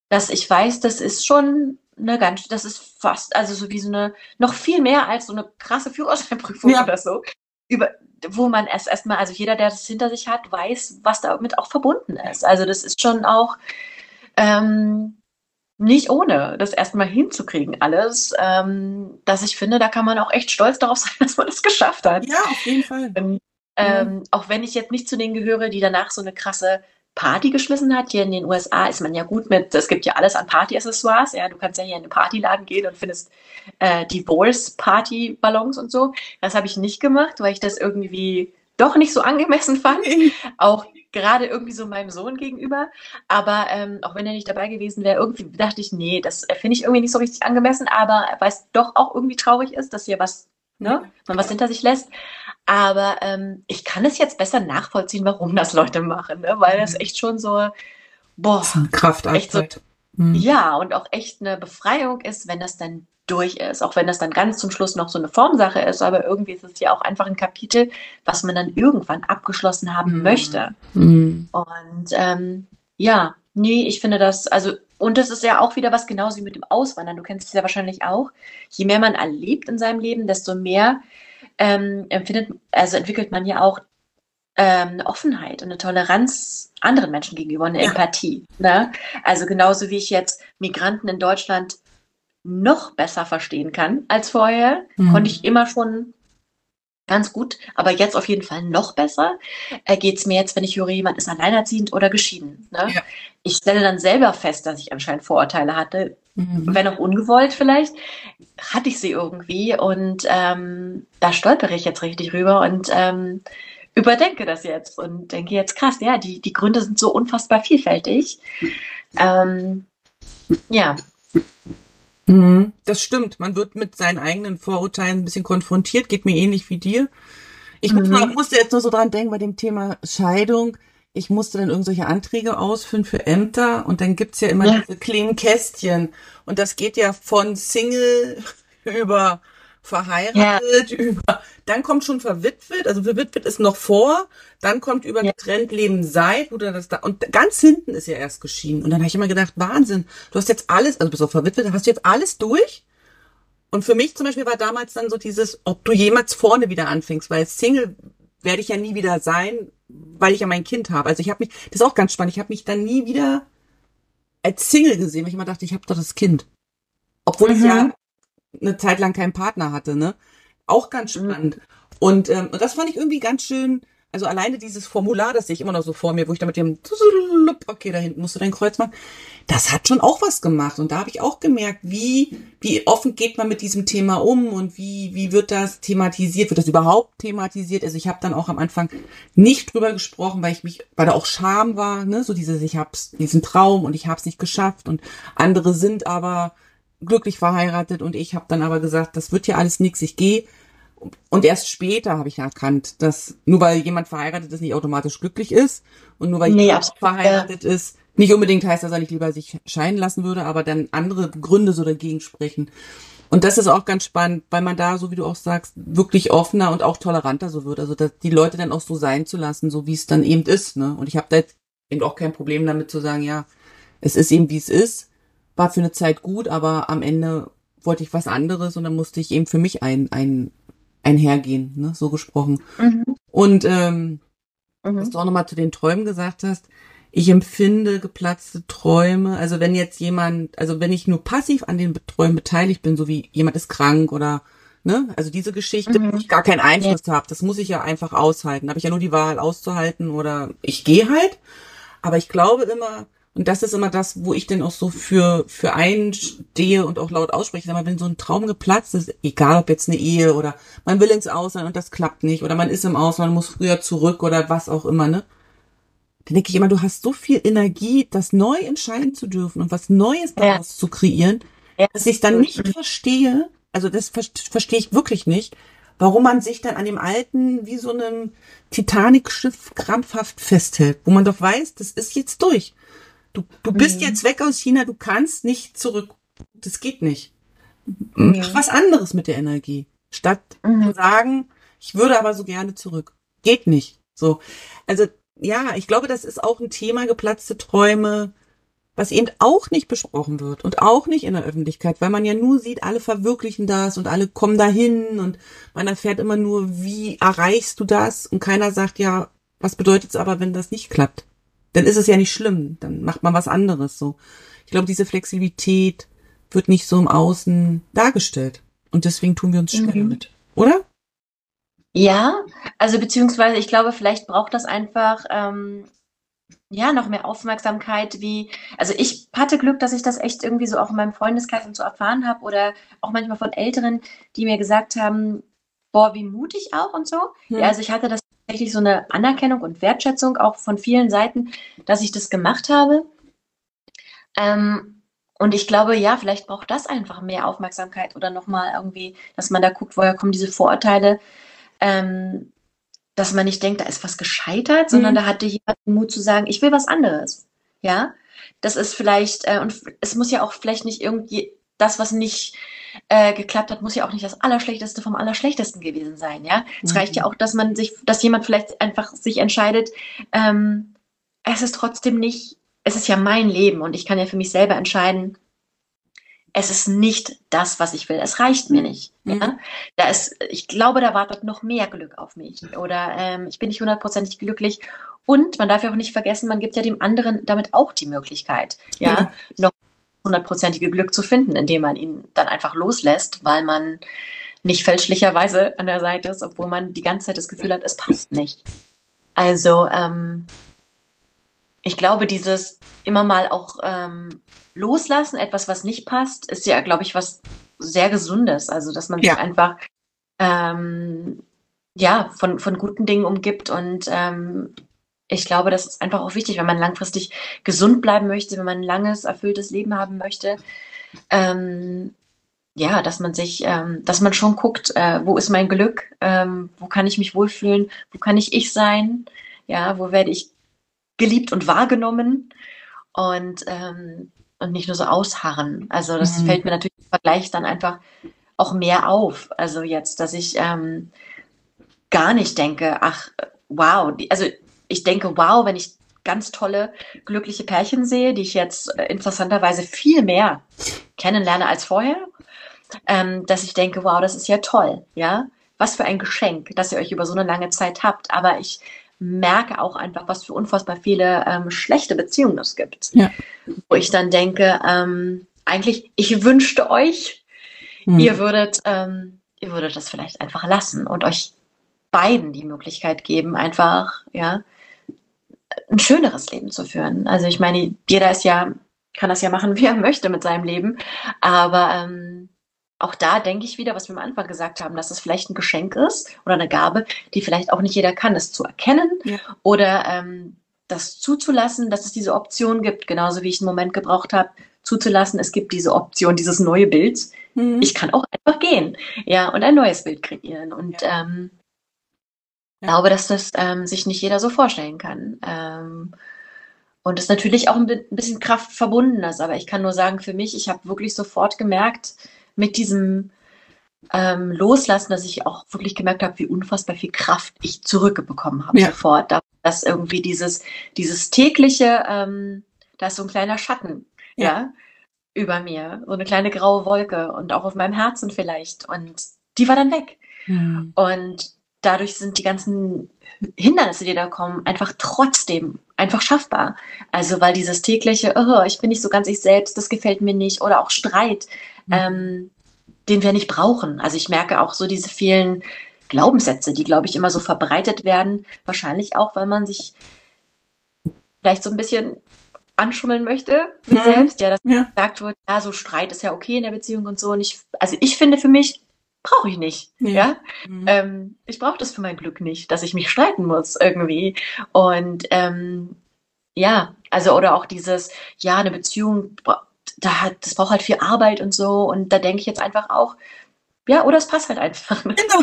Speaker 2: Dass ich weiß, das ist schon eine ganz, das ist fast, also so wie so eine, noch viel mehr als so eine krasse Führerscheinprüfung ja. oder so. Über, wo man es erstmal, also jeder, der das hinter sich hat, weiß, was damit auch verbunden ist. Also das ist schon auch ähm, nicht ohne, das erstmal hinzukriegen, alles, ähm, dass ich finde, da kann man auch echt stolz darauf sein, dass man es geschafft hat.
Speaker 1: Ja, auf jeden Fall.
Speaker 2: Ähm, ähm, auch wenn ich jetzt nicht zu denen gehöre, die danach so eine krasse Party geschmissen hat. Hier in den USA ist man ja gut mit, es gibt ja alles an Partyaccessoires. Ja, du kannst ja hier in den Partyladen gehen und findest äh, Divorce-Party-Ballons und so. Das habe ich nicht gemacht, weil ich das irgendwie doch nicht so angemessen fand. auch gerade irgendwie so meinem Sohn gegenüber. Aber ähm, auch wenn er nicht dabei gewesen wäre, irgendwie dachte ich, nee, das finde ich irgendwie nicht so richtig angemessen. Aber weil es doch auch irgendwie traurig ist, dass hier was, ne, man was hinter sich lässt. Aber ähm, ich kann es jetzt besser nachvollziehen, warum das Leute machen, ne? weil das mhm. echt schon so, boah,
Speaker 1: Kraft
Speaker 2: echt so, mhm. ja, und auch echt eine Befreiung ist, wenn das dann durch ist, auch wenn das dann ganz zum Schluss noch so eine Formsache ist, aber irgendwie ist es ja auch einfach ein Kapitel, was man dann irgendwann abgeschlossen haben mhm. möchte. Mhm. Und ähm, ja, nee, ich finde das, also, und das ist ja auch wieder was genauso wie mit dem Auswandern. Du kennst es ja wahrscheinlich auch. Je mehr man erlebt in seinem Leben, desto mehr ähm, empfindet, also entwickelt man ja auch ähm, eine Offenheit und eine Toleranz anderen Menschen gegenüber, eine ja. Empathie. Ne? Also genauso wie ich jetzt Migranten in Deutschland noch besser verstehen kann als vorher, mhm. konnte ich immer schon ganz gut, aber jetzt auf jeden Fall noch besser äh, geht es mir jetzt, wenn ich höre, jemand ist alleinerziehend oder geschieden. Ne? Ja. Ich stelle dann selber fest, dass ich anscheinend Vorurteile hatte, mhm. wenn auch ungewollt vielleicht, hatte ich sie irgendwie und ähm, da stolpere ich jetzt richtig rüber und ähm, überdenke das jetzt und denke jetzt krass, ja, die, die Gründe sind so unfassbar vielfältig. Ähm, ja.
Speaker 1: Mhm, das stimmt. Man wird mit seinen eigenen Vorurteilen ein bisschen konfrontiert, geht mir ähnlich wie dir. Ich mhm. musste jetzt nur so dran denken bei dem Thema Scheidung. Ich musste dann irgendwelche Anträge ausfüllen für Ämter und dann gibt's ja immer ja. diese kleinen Kästchen. Und das geht ja von Single über verheiratet, ja. über, dann kommt schon verwitwet, also verwitwet ist noch vor, dann kommt über ja. getrennt Leben seit, oder das da, und ganz hinten ist ja erst geschieden. Und dann habe ich immer gedacht, Wahnsinn, du hast jetzt alles, also bist du verwitwet, hast du jetzt alles durch? Und für mich zum Beispiel war damals dann so dieses, ob du jemals vorne wieder anfängst, weil Single werde ich ja nie wieder sein, weil ich ja mein Kind habe. Also ich habe mich, das ist auch ganz spannend, ich habe mich dann nie wieder als Single gesehen, weil ich immer dachte, ich habe doch das Kind. Obwohl mhm. ich ja eine Zeit lang keinen Partner hatte, ne? Auch ganz mhm. spannend. Mhm. Und, ähm, das fand ich irgendwie ganz schön. Also alleine dieses Formular, das sehe ich immer noch so vor mir, wo ich da mit dem okay, da hinten musst du dein Kreuz machen. Das hat schon auch was gemacht. Und da habe ich auch gemerkt, wie, wie offen geht man mit diesem Thema um und wie, wie wird das thematisiert? Wird das überhaupt thematisiert? Also ich habe dann auch am Anfang nicht drüber gesprochen, weil ich mich, weil da auch Scham war, ne? So dieses, ich hab's, diesen Traum und ich hab's nicht geschafft und andere sind aber glücklich verheiratet und ich habe dann aber gesagt, das wird ja alles nix, ich gehe. Und erst später habe ich erkannt, dass nur weil jemand verheiratet ist, nicht automatisch glücklich ist und nur weil nee, jemand verheiratet ja. ist, nicht unbedingt heißt, dass er nicht lieber sich scheiden lassen würde, aber dann andere Gründe so dagegen sprechen. Und das ist auch ganz spannend, weil man da, so wie du auch sagst, wirklich offener und auch toleranter so wird. Also dass die Leute dann auch so sein zu lassen, so wie es dann eben ist. Ne? Und ich habe da eben auch kein Problem damit zu sagen, ja, es ist eben wie es ist war für eine Zeit gut, aber am Ende wollte ich was anderes und dann musste ich eben für mich ein, ein, einhergehen, ne, so gesprochen. Mhm. Und ähm, mhm. was du auch nochmal zu den Träumen gesagt hast, ich empfinde geplatzte Träume, also wenn jetzt jemand, also wenn ich nur passiv an den Träumen beteiligt bin, so wie jemand ist krank oder ne, also diese Geschichte, mhm. wo ich gar keinen Einfluss ja. habe, das muss ich ja einfach aushalten. Habe ich ja nur die Wahl auszuhalten oder ich gehe halt. Aber ich glaube immer, und das ist immer das, wo ich denn auch so für, für einstehe und auch laut ausspreche. Aber wenn so ein Traum geplatzt ist, egal ob jetzt eine Ehe oder man will ins Ausland und das klappt nicht oder man ist im Ausland, muss früher zurück oder was auch immer, ne? Dann denke ich immer, du hast so viel Energie, das neu entscheiden zu dürfen und was Neues daraus ja. zu kreieren, ja. dass ich dann nicht verstehe, also das verstehe ich wirklich nicht, warum man sich dann an dem alten, wie so einem Titanic-Schiff krampfhaft festhält, wo man doch weiß, das ist jetzt durch. Du, du bist mhm. jetzt weg aus China, du kannst nicht zurück. Das geht nicht. Mhm. Mach was anderes mit der Energie. Statt mhm. zu sagen, ich würde aber so gerne zurück. Geht nicht. So. Also, ja, ich glaube, das ist auch ein Thema, geplatzte Träume, was eben auch nicht besprochen wird und auch nicht in der Öffentlichkeit, weil man ja nur sieht, alle verwirklichen das und alle kommen dahin und man erfährt immer nur, wie erreichst du das und keiner sagt ja, was bedeutet es aber, wenn das nicht klappt? Dann ist es ja nicht schlimm. Dann macht man was anderes so. Ich glaube, diese Flexibilität wird nicht so im Außen dargestellt. Und deswegen tun wir uns schwer mhm. damit. Oder?
Speaker 2: Ja, also beziehungsweise ich glaube, vielleicht braucht das einfach ähm, ja noch mehr Aufmerksamkeit, wie, also ich hatte Glück, dass ich das echt irgendwie so auch in meinem Freundeskreis und so erfahren habe oder auch manchmal von Älteren, die mir gesagt haben, boah, wie mutig auch und so. Hm. Ja, also ich hatte das tatsächlich so eine Anerkennung und Wertschätzung auch von vielen Seiten, dass ich das gemacht habe. Ähm, und ich glaube, ja, vielleicht braucht das einfach mehr Aufmerksamkeit oder nochmal irgendwie, dass man da guckt, woher kommen diese Vorurteile. Ähm, dass man nicht denkt, da ist was gescheitert, sondern mhm. da hatte jemand den Mut zu sagen, ich will was anderes. Ja, das ist vielleicht, äh, und es muss ja auch vielleicht nicht irgendwie das, was nicht äh, geklappt hat, muss ja auch nicht das Allerschlechteste vom Allerschlechtesten gewesen sein, ja. Es mhm. reicht ja auch, dass man sich, dass jemand vielleicht einfach sich entscheidet, ähm, es ist trotzdem nicht, es ist ja mein Leben und ich kann ja für mich selber entscheiden, es ist nicht das, was ich will. Es reicht mir nicht. Mhm. Ja? Da ist, ich glaube, da wartet noch mehr Glück auf mich. Oder ähm, ich bin nicht hundertprozentig glücklich. Und man darf ja auch nicht vergessen, man gibt ja dem anderen damit auch die Möglichkeit, ja, ja. noch hundertprozentige Glück zu finden, indem man ihn dann einfach loslässt, weil man nicht fälschlicherweise an der Seite ist, obwohl man die ganze Zeit das Gefühl hat, es passt nicht. Also ähm, ich glaube, dieses immer mal auch ähm, loslassen, etwas, was nicht passt, ist ja, glaube ich, was sehr Gesundes. Also dass man ja. sich einfach ähm, ja von, von guten Dingen umgibt und ähm, ich glaube, das ist einfach auch wichtig, wenn man langfristig gesund bleiben möchte, wenn man ein langes, erfülltes Leben haben möchte. Ähm, ja, dass man sich, ähm, dass man schon guckt, äh, wo ist mein Glück, ähm, wo kann ich mich wohlfühlen, wo kann ich ich sein, ja, wo werde ich geliebt und wahrgenommen und, ähm, und nicht nur so ausharren. Also das mhm. fällt mir natürlich im Vergleich dann einfach auch mehr auf. Also jetzt, dass ich ähm, gar nicht denke, ach, wow, die, also ich denke, wow, wenn ich ganz tolle, glückliche Pärchen sehe, die ich jetzt äh, interessanterweise viel mehr kennenlerne als vorher, ähm, dass ich denke, wow, das ist ja toll, ja. Was für ein Geschenk, dass ihr euch über so eine lange Zeit habt. Aber ich merke auch einfach, was für unfassbar viele ähm, schlechte Beziehungen es gibt. Ja. Wo ich dann denke, ähm, eigentlich, ich wünschte euch, hm. ihr würdet, ähm, ihr würdet das vielleicht einfach lassen und euch beiden die Möglichkeit geben, einfach, ja, ein schöneres Leben zu führen. Also ich meine, jeder ist ja, kann das ja machen, wie er möchte mit seinem Leben. Aber ähm, auch da denke ich wieder, was wir am Anfang gesagt haben, dass es vielleicht ein Geschenk ist oder eine Gabe, die vielleicht auch nicht jeder kann, es zu erkennen ja. oder ähm, das zuzulassen, dass es diese Option gibt, genauso wie ich einen Moment gebraucht habe, zuzulassen, es gibt diese Option, dieses neue Bild. Mhm. Ich kann auch einfach gehen, ja, und ein neues Bild kreieren. Und ja. ähm, ja. glaube, dass das ähm, sich nicht jeder so vorstellen kann. Ähm, und es natürlich auch ein bisschen Kraft verbunden ist. Aber ich kann nur sagen, für mich, ich habe wirklich sofort gemerkt, mit diesem ähm, Loslassen, dass ich auch wirklich gemerkt habe, wie unfassbar viel Kraft ich zurückbekommen habe ja. sofort. Dass irgendwie dieses, dieses tägliche, ähm, da ist so ein kleiner Schatten, ja. ja, über mir, so eine kleine graue Wolke und auch auf meinem Herzen vielleicht. Und die war dann weg. Und dadurch sind die ganzen Hindernisse, die da kommen, einfach trotzdem einfach schaffbar. Also weil dieses tägliche, oh, ich bin nicht so ganz ich selbst, das gefällt mir nicht, oder auch Streit, mhm. ähm, den wir nicht brauchen. Also ich merke auch so diese vielen Glaubenssätze, die, glaube ich, immer so verbreitet werden. Wahrscheinlich auch, weil man sich vielleicht so ein bisschen anschummeln möchte mhm. selbst, ja, dass ja. gesagt wird, ja, so Streit ist ja okay in der Beziehung und so. Und ich, also ich finde für mich, brauche ich nicht. Ja. ja? Mhm. Ähm, ich brauche das für mein Glück nicht, dass ich mich streiten muss irgendwie. Und ähm, ja, also oder auch dieses, ja, eine Beziehung, da hat, das braucht halt viel Arbeit und so. Und da denke ich jetzt einfach auch, ja, oder es passt halt einfach. Genau.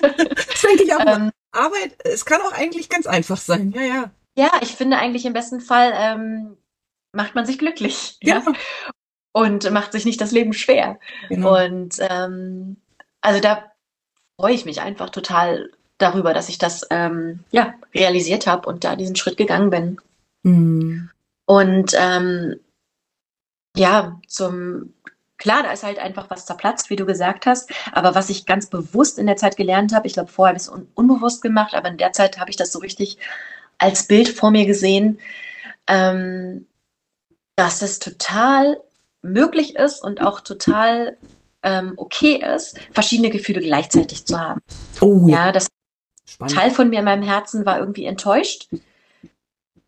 Speaker 1: das denke ich auch. Ähm, Arbeit, es kann auch eigentlich ganz einfach sein. Ja, ja.
Speaker 2: Ja, ich finde eigentlich im besten Fall ähm, macht man sich glücklich. Ja. ja. Und macht sich nicht das Leben schwer. Genau. Und ähm, also da freue ich mich einfach total darüber, dass ich das ähm, ja, realisiert habe und da diesen Schritt gegangen bin. Mhm. Und ähm, ja, zum klar, da ist halt einfach was zerplatzt, wie du gesagt hast. Aber was ich ganz bewusst in der Zeit gelernt habe, ich glaube, vorher habe ich es un unbewusst gemacht, aber in der Zeit habe ich das so richtig als Bild vor mir gesehen, ähm, dass es total möglich ist und auch total ähm, okay ist, verschiedene Gefühle gleichzeitig zu haben. Oh, ja, das Spannend. Teil von mir in meinem Herzen war irgendwie enttäuscht,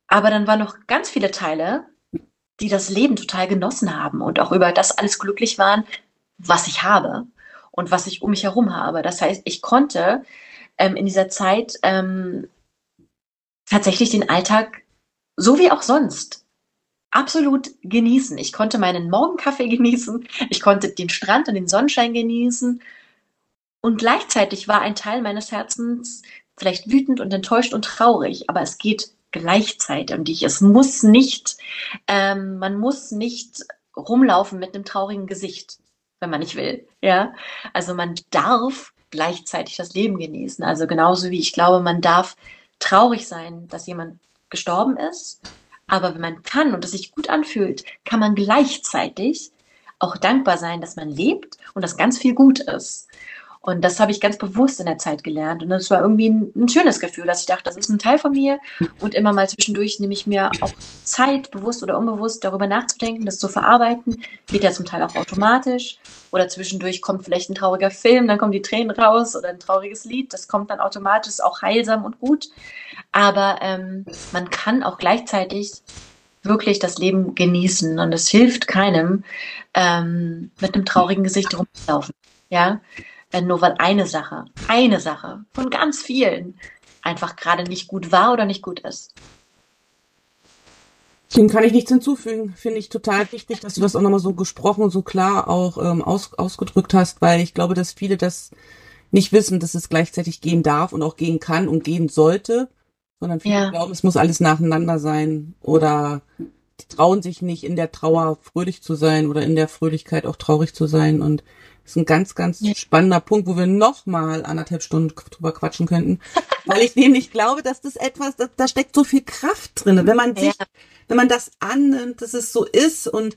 Speaker 2: aber dann waren noch ganz viele Teile, die das Leben total genossen haben und auch über das alles glücklich waren, was ich habe und was ich um mich herum habe. Das heißt, ich konnte ähm, in dieser Zeit ähm, tatsächlich den Alltag so wie auch sonst absolut genießen. Ich konnte meinen Morgenkaffee genießen, ich konnte den Strand und den Sonnenschein genießen. Und gleichzeitig war ein Teil meines Herzens vielleicht wütend und enttäuscht und traurig, aber es geht gleichzeitig um dich. Es muss nicht, ähm, man muss nicht rumlaufen mit einem traurigen Gesicht, wenn man nicht will. Ja, also man darf gleichzeitig das Leben genießen. Also genauso wie ich glaube, man darf traurig sein, dass jemand gestorben ist aber wenn man kann und es sich gut anfühlt, kann man gleichzeitig auch dankbar sein, dass man lebt und dass ganz viel gut ist. Und das habe ich ganz bewusst in der Zeit gelernt. Und das war irgendwie ein, ein, schönes Gefühl, dass ich dachte, das ist ein Teil von mir. Und immer mal zwischendurch nehme ich mir auch Zeit, bewusst oder unbewusst, darüber nachzudenken, das zu verarbeiten. Geht ja zum Teil auch automatisch. Oder zwischendurch kommt vielleicht ein trauriger Film, dann kommen die Tränen raus oder ein trauriges Lied. Das kommt dann automatisch, auch heilsam und gut. Aber ähm, man kann auch gleichzeitig wirklich das Leben genießen. Und es hilft keinem, ähm, mit einem traurigen Gesicht rumzulaufen. Ja, äh, nur weil eine Sache, eine Sache von ganz vielen einfach gerade nicht gut war oder nicht gut ist.
Speaker 1: Dem kann ich nichts hinzufügen. Finde ich total wichtig, dass du das auch nochmal so gesprochen, so klar auch ähm, aus, ausgedrückt hast, weil ich glaube, dass viele das nicht wissen, dass es gleichzeitig gehen darf und auch gehen kann und gehen sollte sondern viele ja. glauben, es muss alles nacheinander sein oder die trauen sich nicht in der Trauer fröhlich zu sein oder in der Fröhlichkeit auch traurig zu sein und das ist ein ganz, ganz ja. spannender Punkt, wo wir noch mal anderthalb Stunden drüber quatschen könnten, weil ich nämlich glaube, dass das etwas, da, da steckt so viel Kraft drin, wenn man sich, ja. wenn man das annimmt, dass es so ist und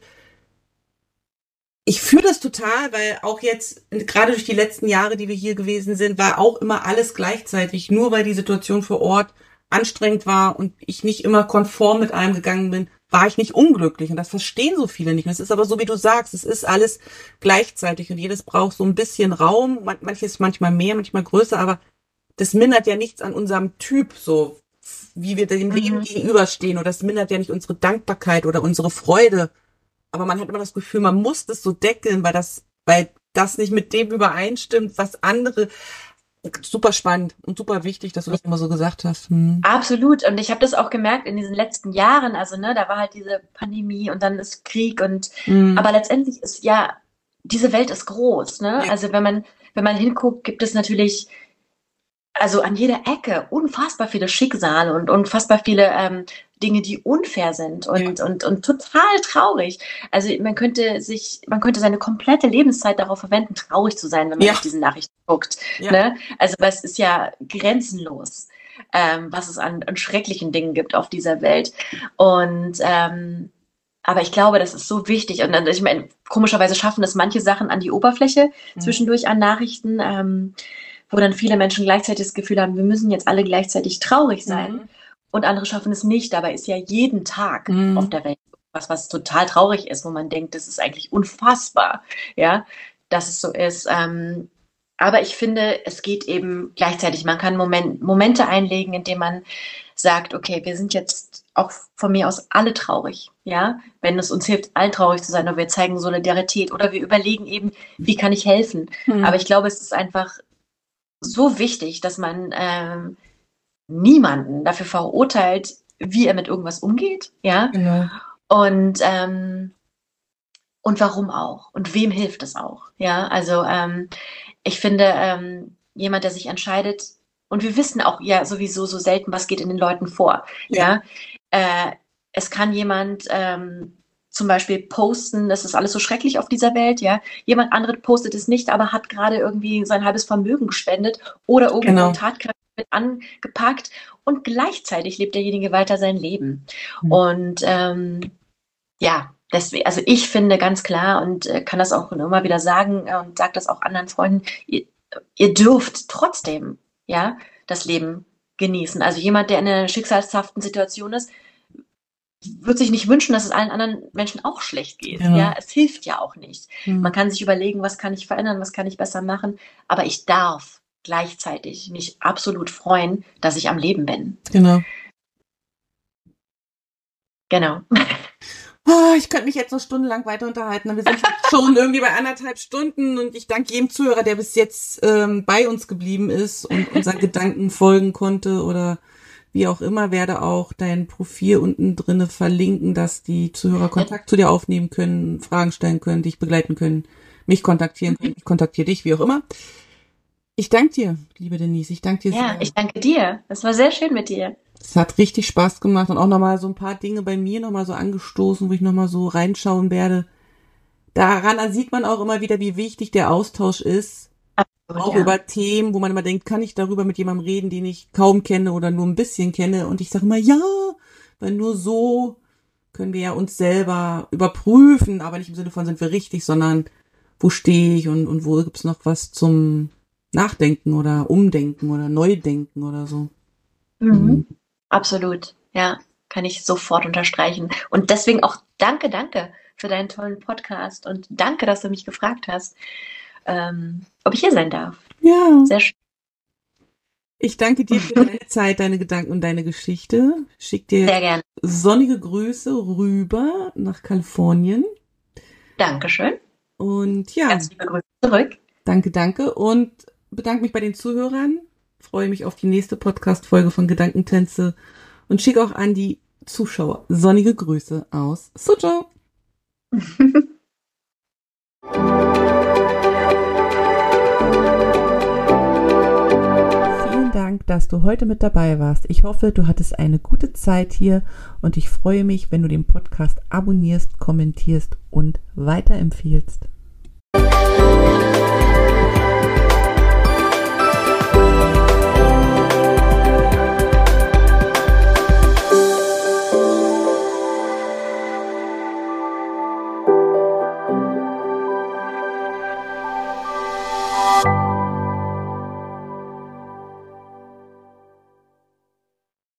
Speaker 1: ich fühle das total, weil auch jetzt, gerade durch die letzten Jahre, die wir hier gewesen sind, war auch immer alles gleichzeitig, nur weil die Situation vor Ort anstrengend war und ich nicht immer konform mit einem gegangen bin, war ich nicht unglücklich. Und das verstehen so viele nicht. Und es ist aber so, wie du sagst, es ist alles gleichzeitig und jedes braucht so ein bisschen Raum. Manches manchmal mehr, manchmal größer, aber das mindert ja nichts an unserem Typ, so wie wir dem Leben mhm. gegenüberstehen. Oder das mindert ja nicht unsere Dankbarkeit oder unsere Freude. Aber man hat immer das Gefühl, man muss das so deckeln, weil das, weil das nicht mit dem übereinstimmt, was andere super spannend und super wichtig, dass du das immer so gesagt hast. Hm.
Speaker 2: Absolut. Und ich habe das auch gemerkt in diesen letzten Jahren. Also, ne, da war halt diese Pandemie und dann ist Krieg und hm. aber letztendlich ist ja, diese Welt ist groß, ne? Ja. Also wenn man, wenn man hinguckt, gibt es natürlich also an jeder Ecke unfassbar viele Schicksale und unfassbar viele ähm, Dinge, die unfair sind und, ja. und, und total traurig. Also man könnte sich, man könnte seine komplette Lebenszeit darauf verwenden, traurig zu sein, wenn man ja. auf diese Nachrichten guckt. Ja. Ne? Also es ist ja grenzenlos, ähm, was es an, an schrecklichen Dingen gibt auf dieser Welt. Und ähm, aber ich glaube, das ist so wichtig. Und dann, ich meine, komischerweise schaffen es manche Sachen an die Oberfläche mhm. zwischendurch an Nachrichten, ähm, wo dann viele Menschen gleichzeitig das Gefühl haben, wir müssen jetzt alle gleichzeitig traurig sein. Mhm und andere schaffen es nicht. Dabei ist ja jeden Tag mhm. auf der Welt was, was total traurig ist, wo man denkt, das ist eigentlich unfassbar, ja, dass es so ist. Ähm, aber ich finde, es geht eben gleichzeitig. Man kann Moment, Momente einlegen, in denen man sagt, okay, wir sind jetzt auch von mir aus alle traurig, ja, wenn es uns hilft, allen traurig zu sein, oder wir zeigen Solidarität oder wir überlegen eben, wie kann ich helfen. Mhm. Aber ich glaube, es ist einfach so wichtig, dass man ähm, niemanden dafür verurteilt, wie er mit irgendwas umgeht, ja. Genau. Und ähm, und warum auch und wem hilft es auch, ja. Also ähm, ich finde ähm, jemand, der sich entscheidet und wir wissen auch ja sowieso so selten, was geht in den Leuten vor, ja. ja? Äh, es kann jemand ähm, zum Beispiel posten, das ist alles so schrecklich auf dieser Welt, ja. Jemand andere postet es nicht, aber hat gerade irgendwie sein halbes Vermögen gespendet oder irgendwo genau. tatkräftig mit angepackt und gleichzeitig lebt derjenige weiter sein Leben. Mhm. Und ähm, ja, deswegen, also ich finde ganz klar und äh, kann das auch immer wieder sagen äh, und sage das auch anderen Freunden, ihr, ihr dürft trotzdem, ja, das Leben genießen. Also jemand, der in einer schicksalshaften Situation ist, wird sich nicht wünschen, dass es allen anderen Menschen auch schlecht geht. Ja, ja es hilft ja auch nicht. Mhm. Man kann sich überlegen, was kann ich verändern, was kann ich besser machen, aber ich darf gleichzeitig mich absolut freuen, dass ich am Leben bin.
Speaker 1: Genau.
Speaker 2: Genau.
Speaker 1: Oh, ich könnte mich jetzt noch stundenlang weiter unterhalten. Wir sind schon irgendwie bei anderthalb Stunden und ich danke jedem Zuhörer, der bis jetzt ähm, bei uns geblieben ist und unseren Gedanken folgen konnte oder wie auch immer, werde auch dein Profil unten drinne verlinken, dass die Zuhörer Kontakt zu dir aufnehmen können, Fragen stellen können, dich begleiten können, mich kontaktieren können, ich kontaktiere dich, wie auch immer. Ich danke dir, liebe Denise. Ich danke dir
Speaker 2: ja, sehr. Ja, ich danke dir. Das war sehr schön mit dir.
Speaker 1: Es hat richtig Spaß gemacht und auch nochmal so ein paar Dinge bei mir nochmal so angestoßen, wo ich nochmal so reinschauen werde. Daran sieht man auch immer wieder, wie wichtig der Austausch ist. Absolut, auch ja. über Themen, wo man immer denkt, kann ich darüber mit jemandem reden, den ich kaum kenne oder nur ein bisschen kenne. Und ich sage immer, ja, weil nur so können wir ja uns selber überprüfen, aber nicht im Sinne von sind wir richtig, sondern wo stehe ich und, und wo gibt's noch was zum nachdenken oder umdenken oder neu denken oder so.
Speaker 2: Mhm. Absolut, ja, kann ich sofort unterstreichen. Und deswegen auch danke, danke für deinen tollen Podcast und danke, dass du mich gefragt hast, ähm, ob ich hier sein darf.
Speaker 1: Ja.
Speaker 2: Sehr schön.
Speaker 1: Ich danke dir für deine Zeit, deine Gedanken und deine Geschichte. Schick dir
Speaker 2: Sehr gerne.
Speaker 1: sonnige Grüße rüber nach Kalifornien.
Speaker 2: Dankeschön.
Speaker 1: Und ja,
Speaker 2: Ganz liebe Grüße zurück.
Speaker 1: danke, danke. Und bedanke mich bei den Zuhörern. Freue mich auf die nächste Podcast-Folge von Gedankentänze und schicke auch an die Zuschauer sonnige Grüße aus Suzhou. Vielen Dank, dass du heute mit dabei warst. Ich hoffe, du hattest eine gute Zeit hier und ich freue mich, wenn du den Podcast abonnierst, kommentierst und weiterempfiehlst.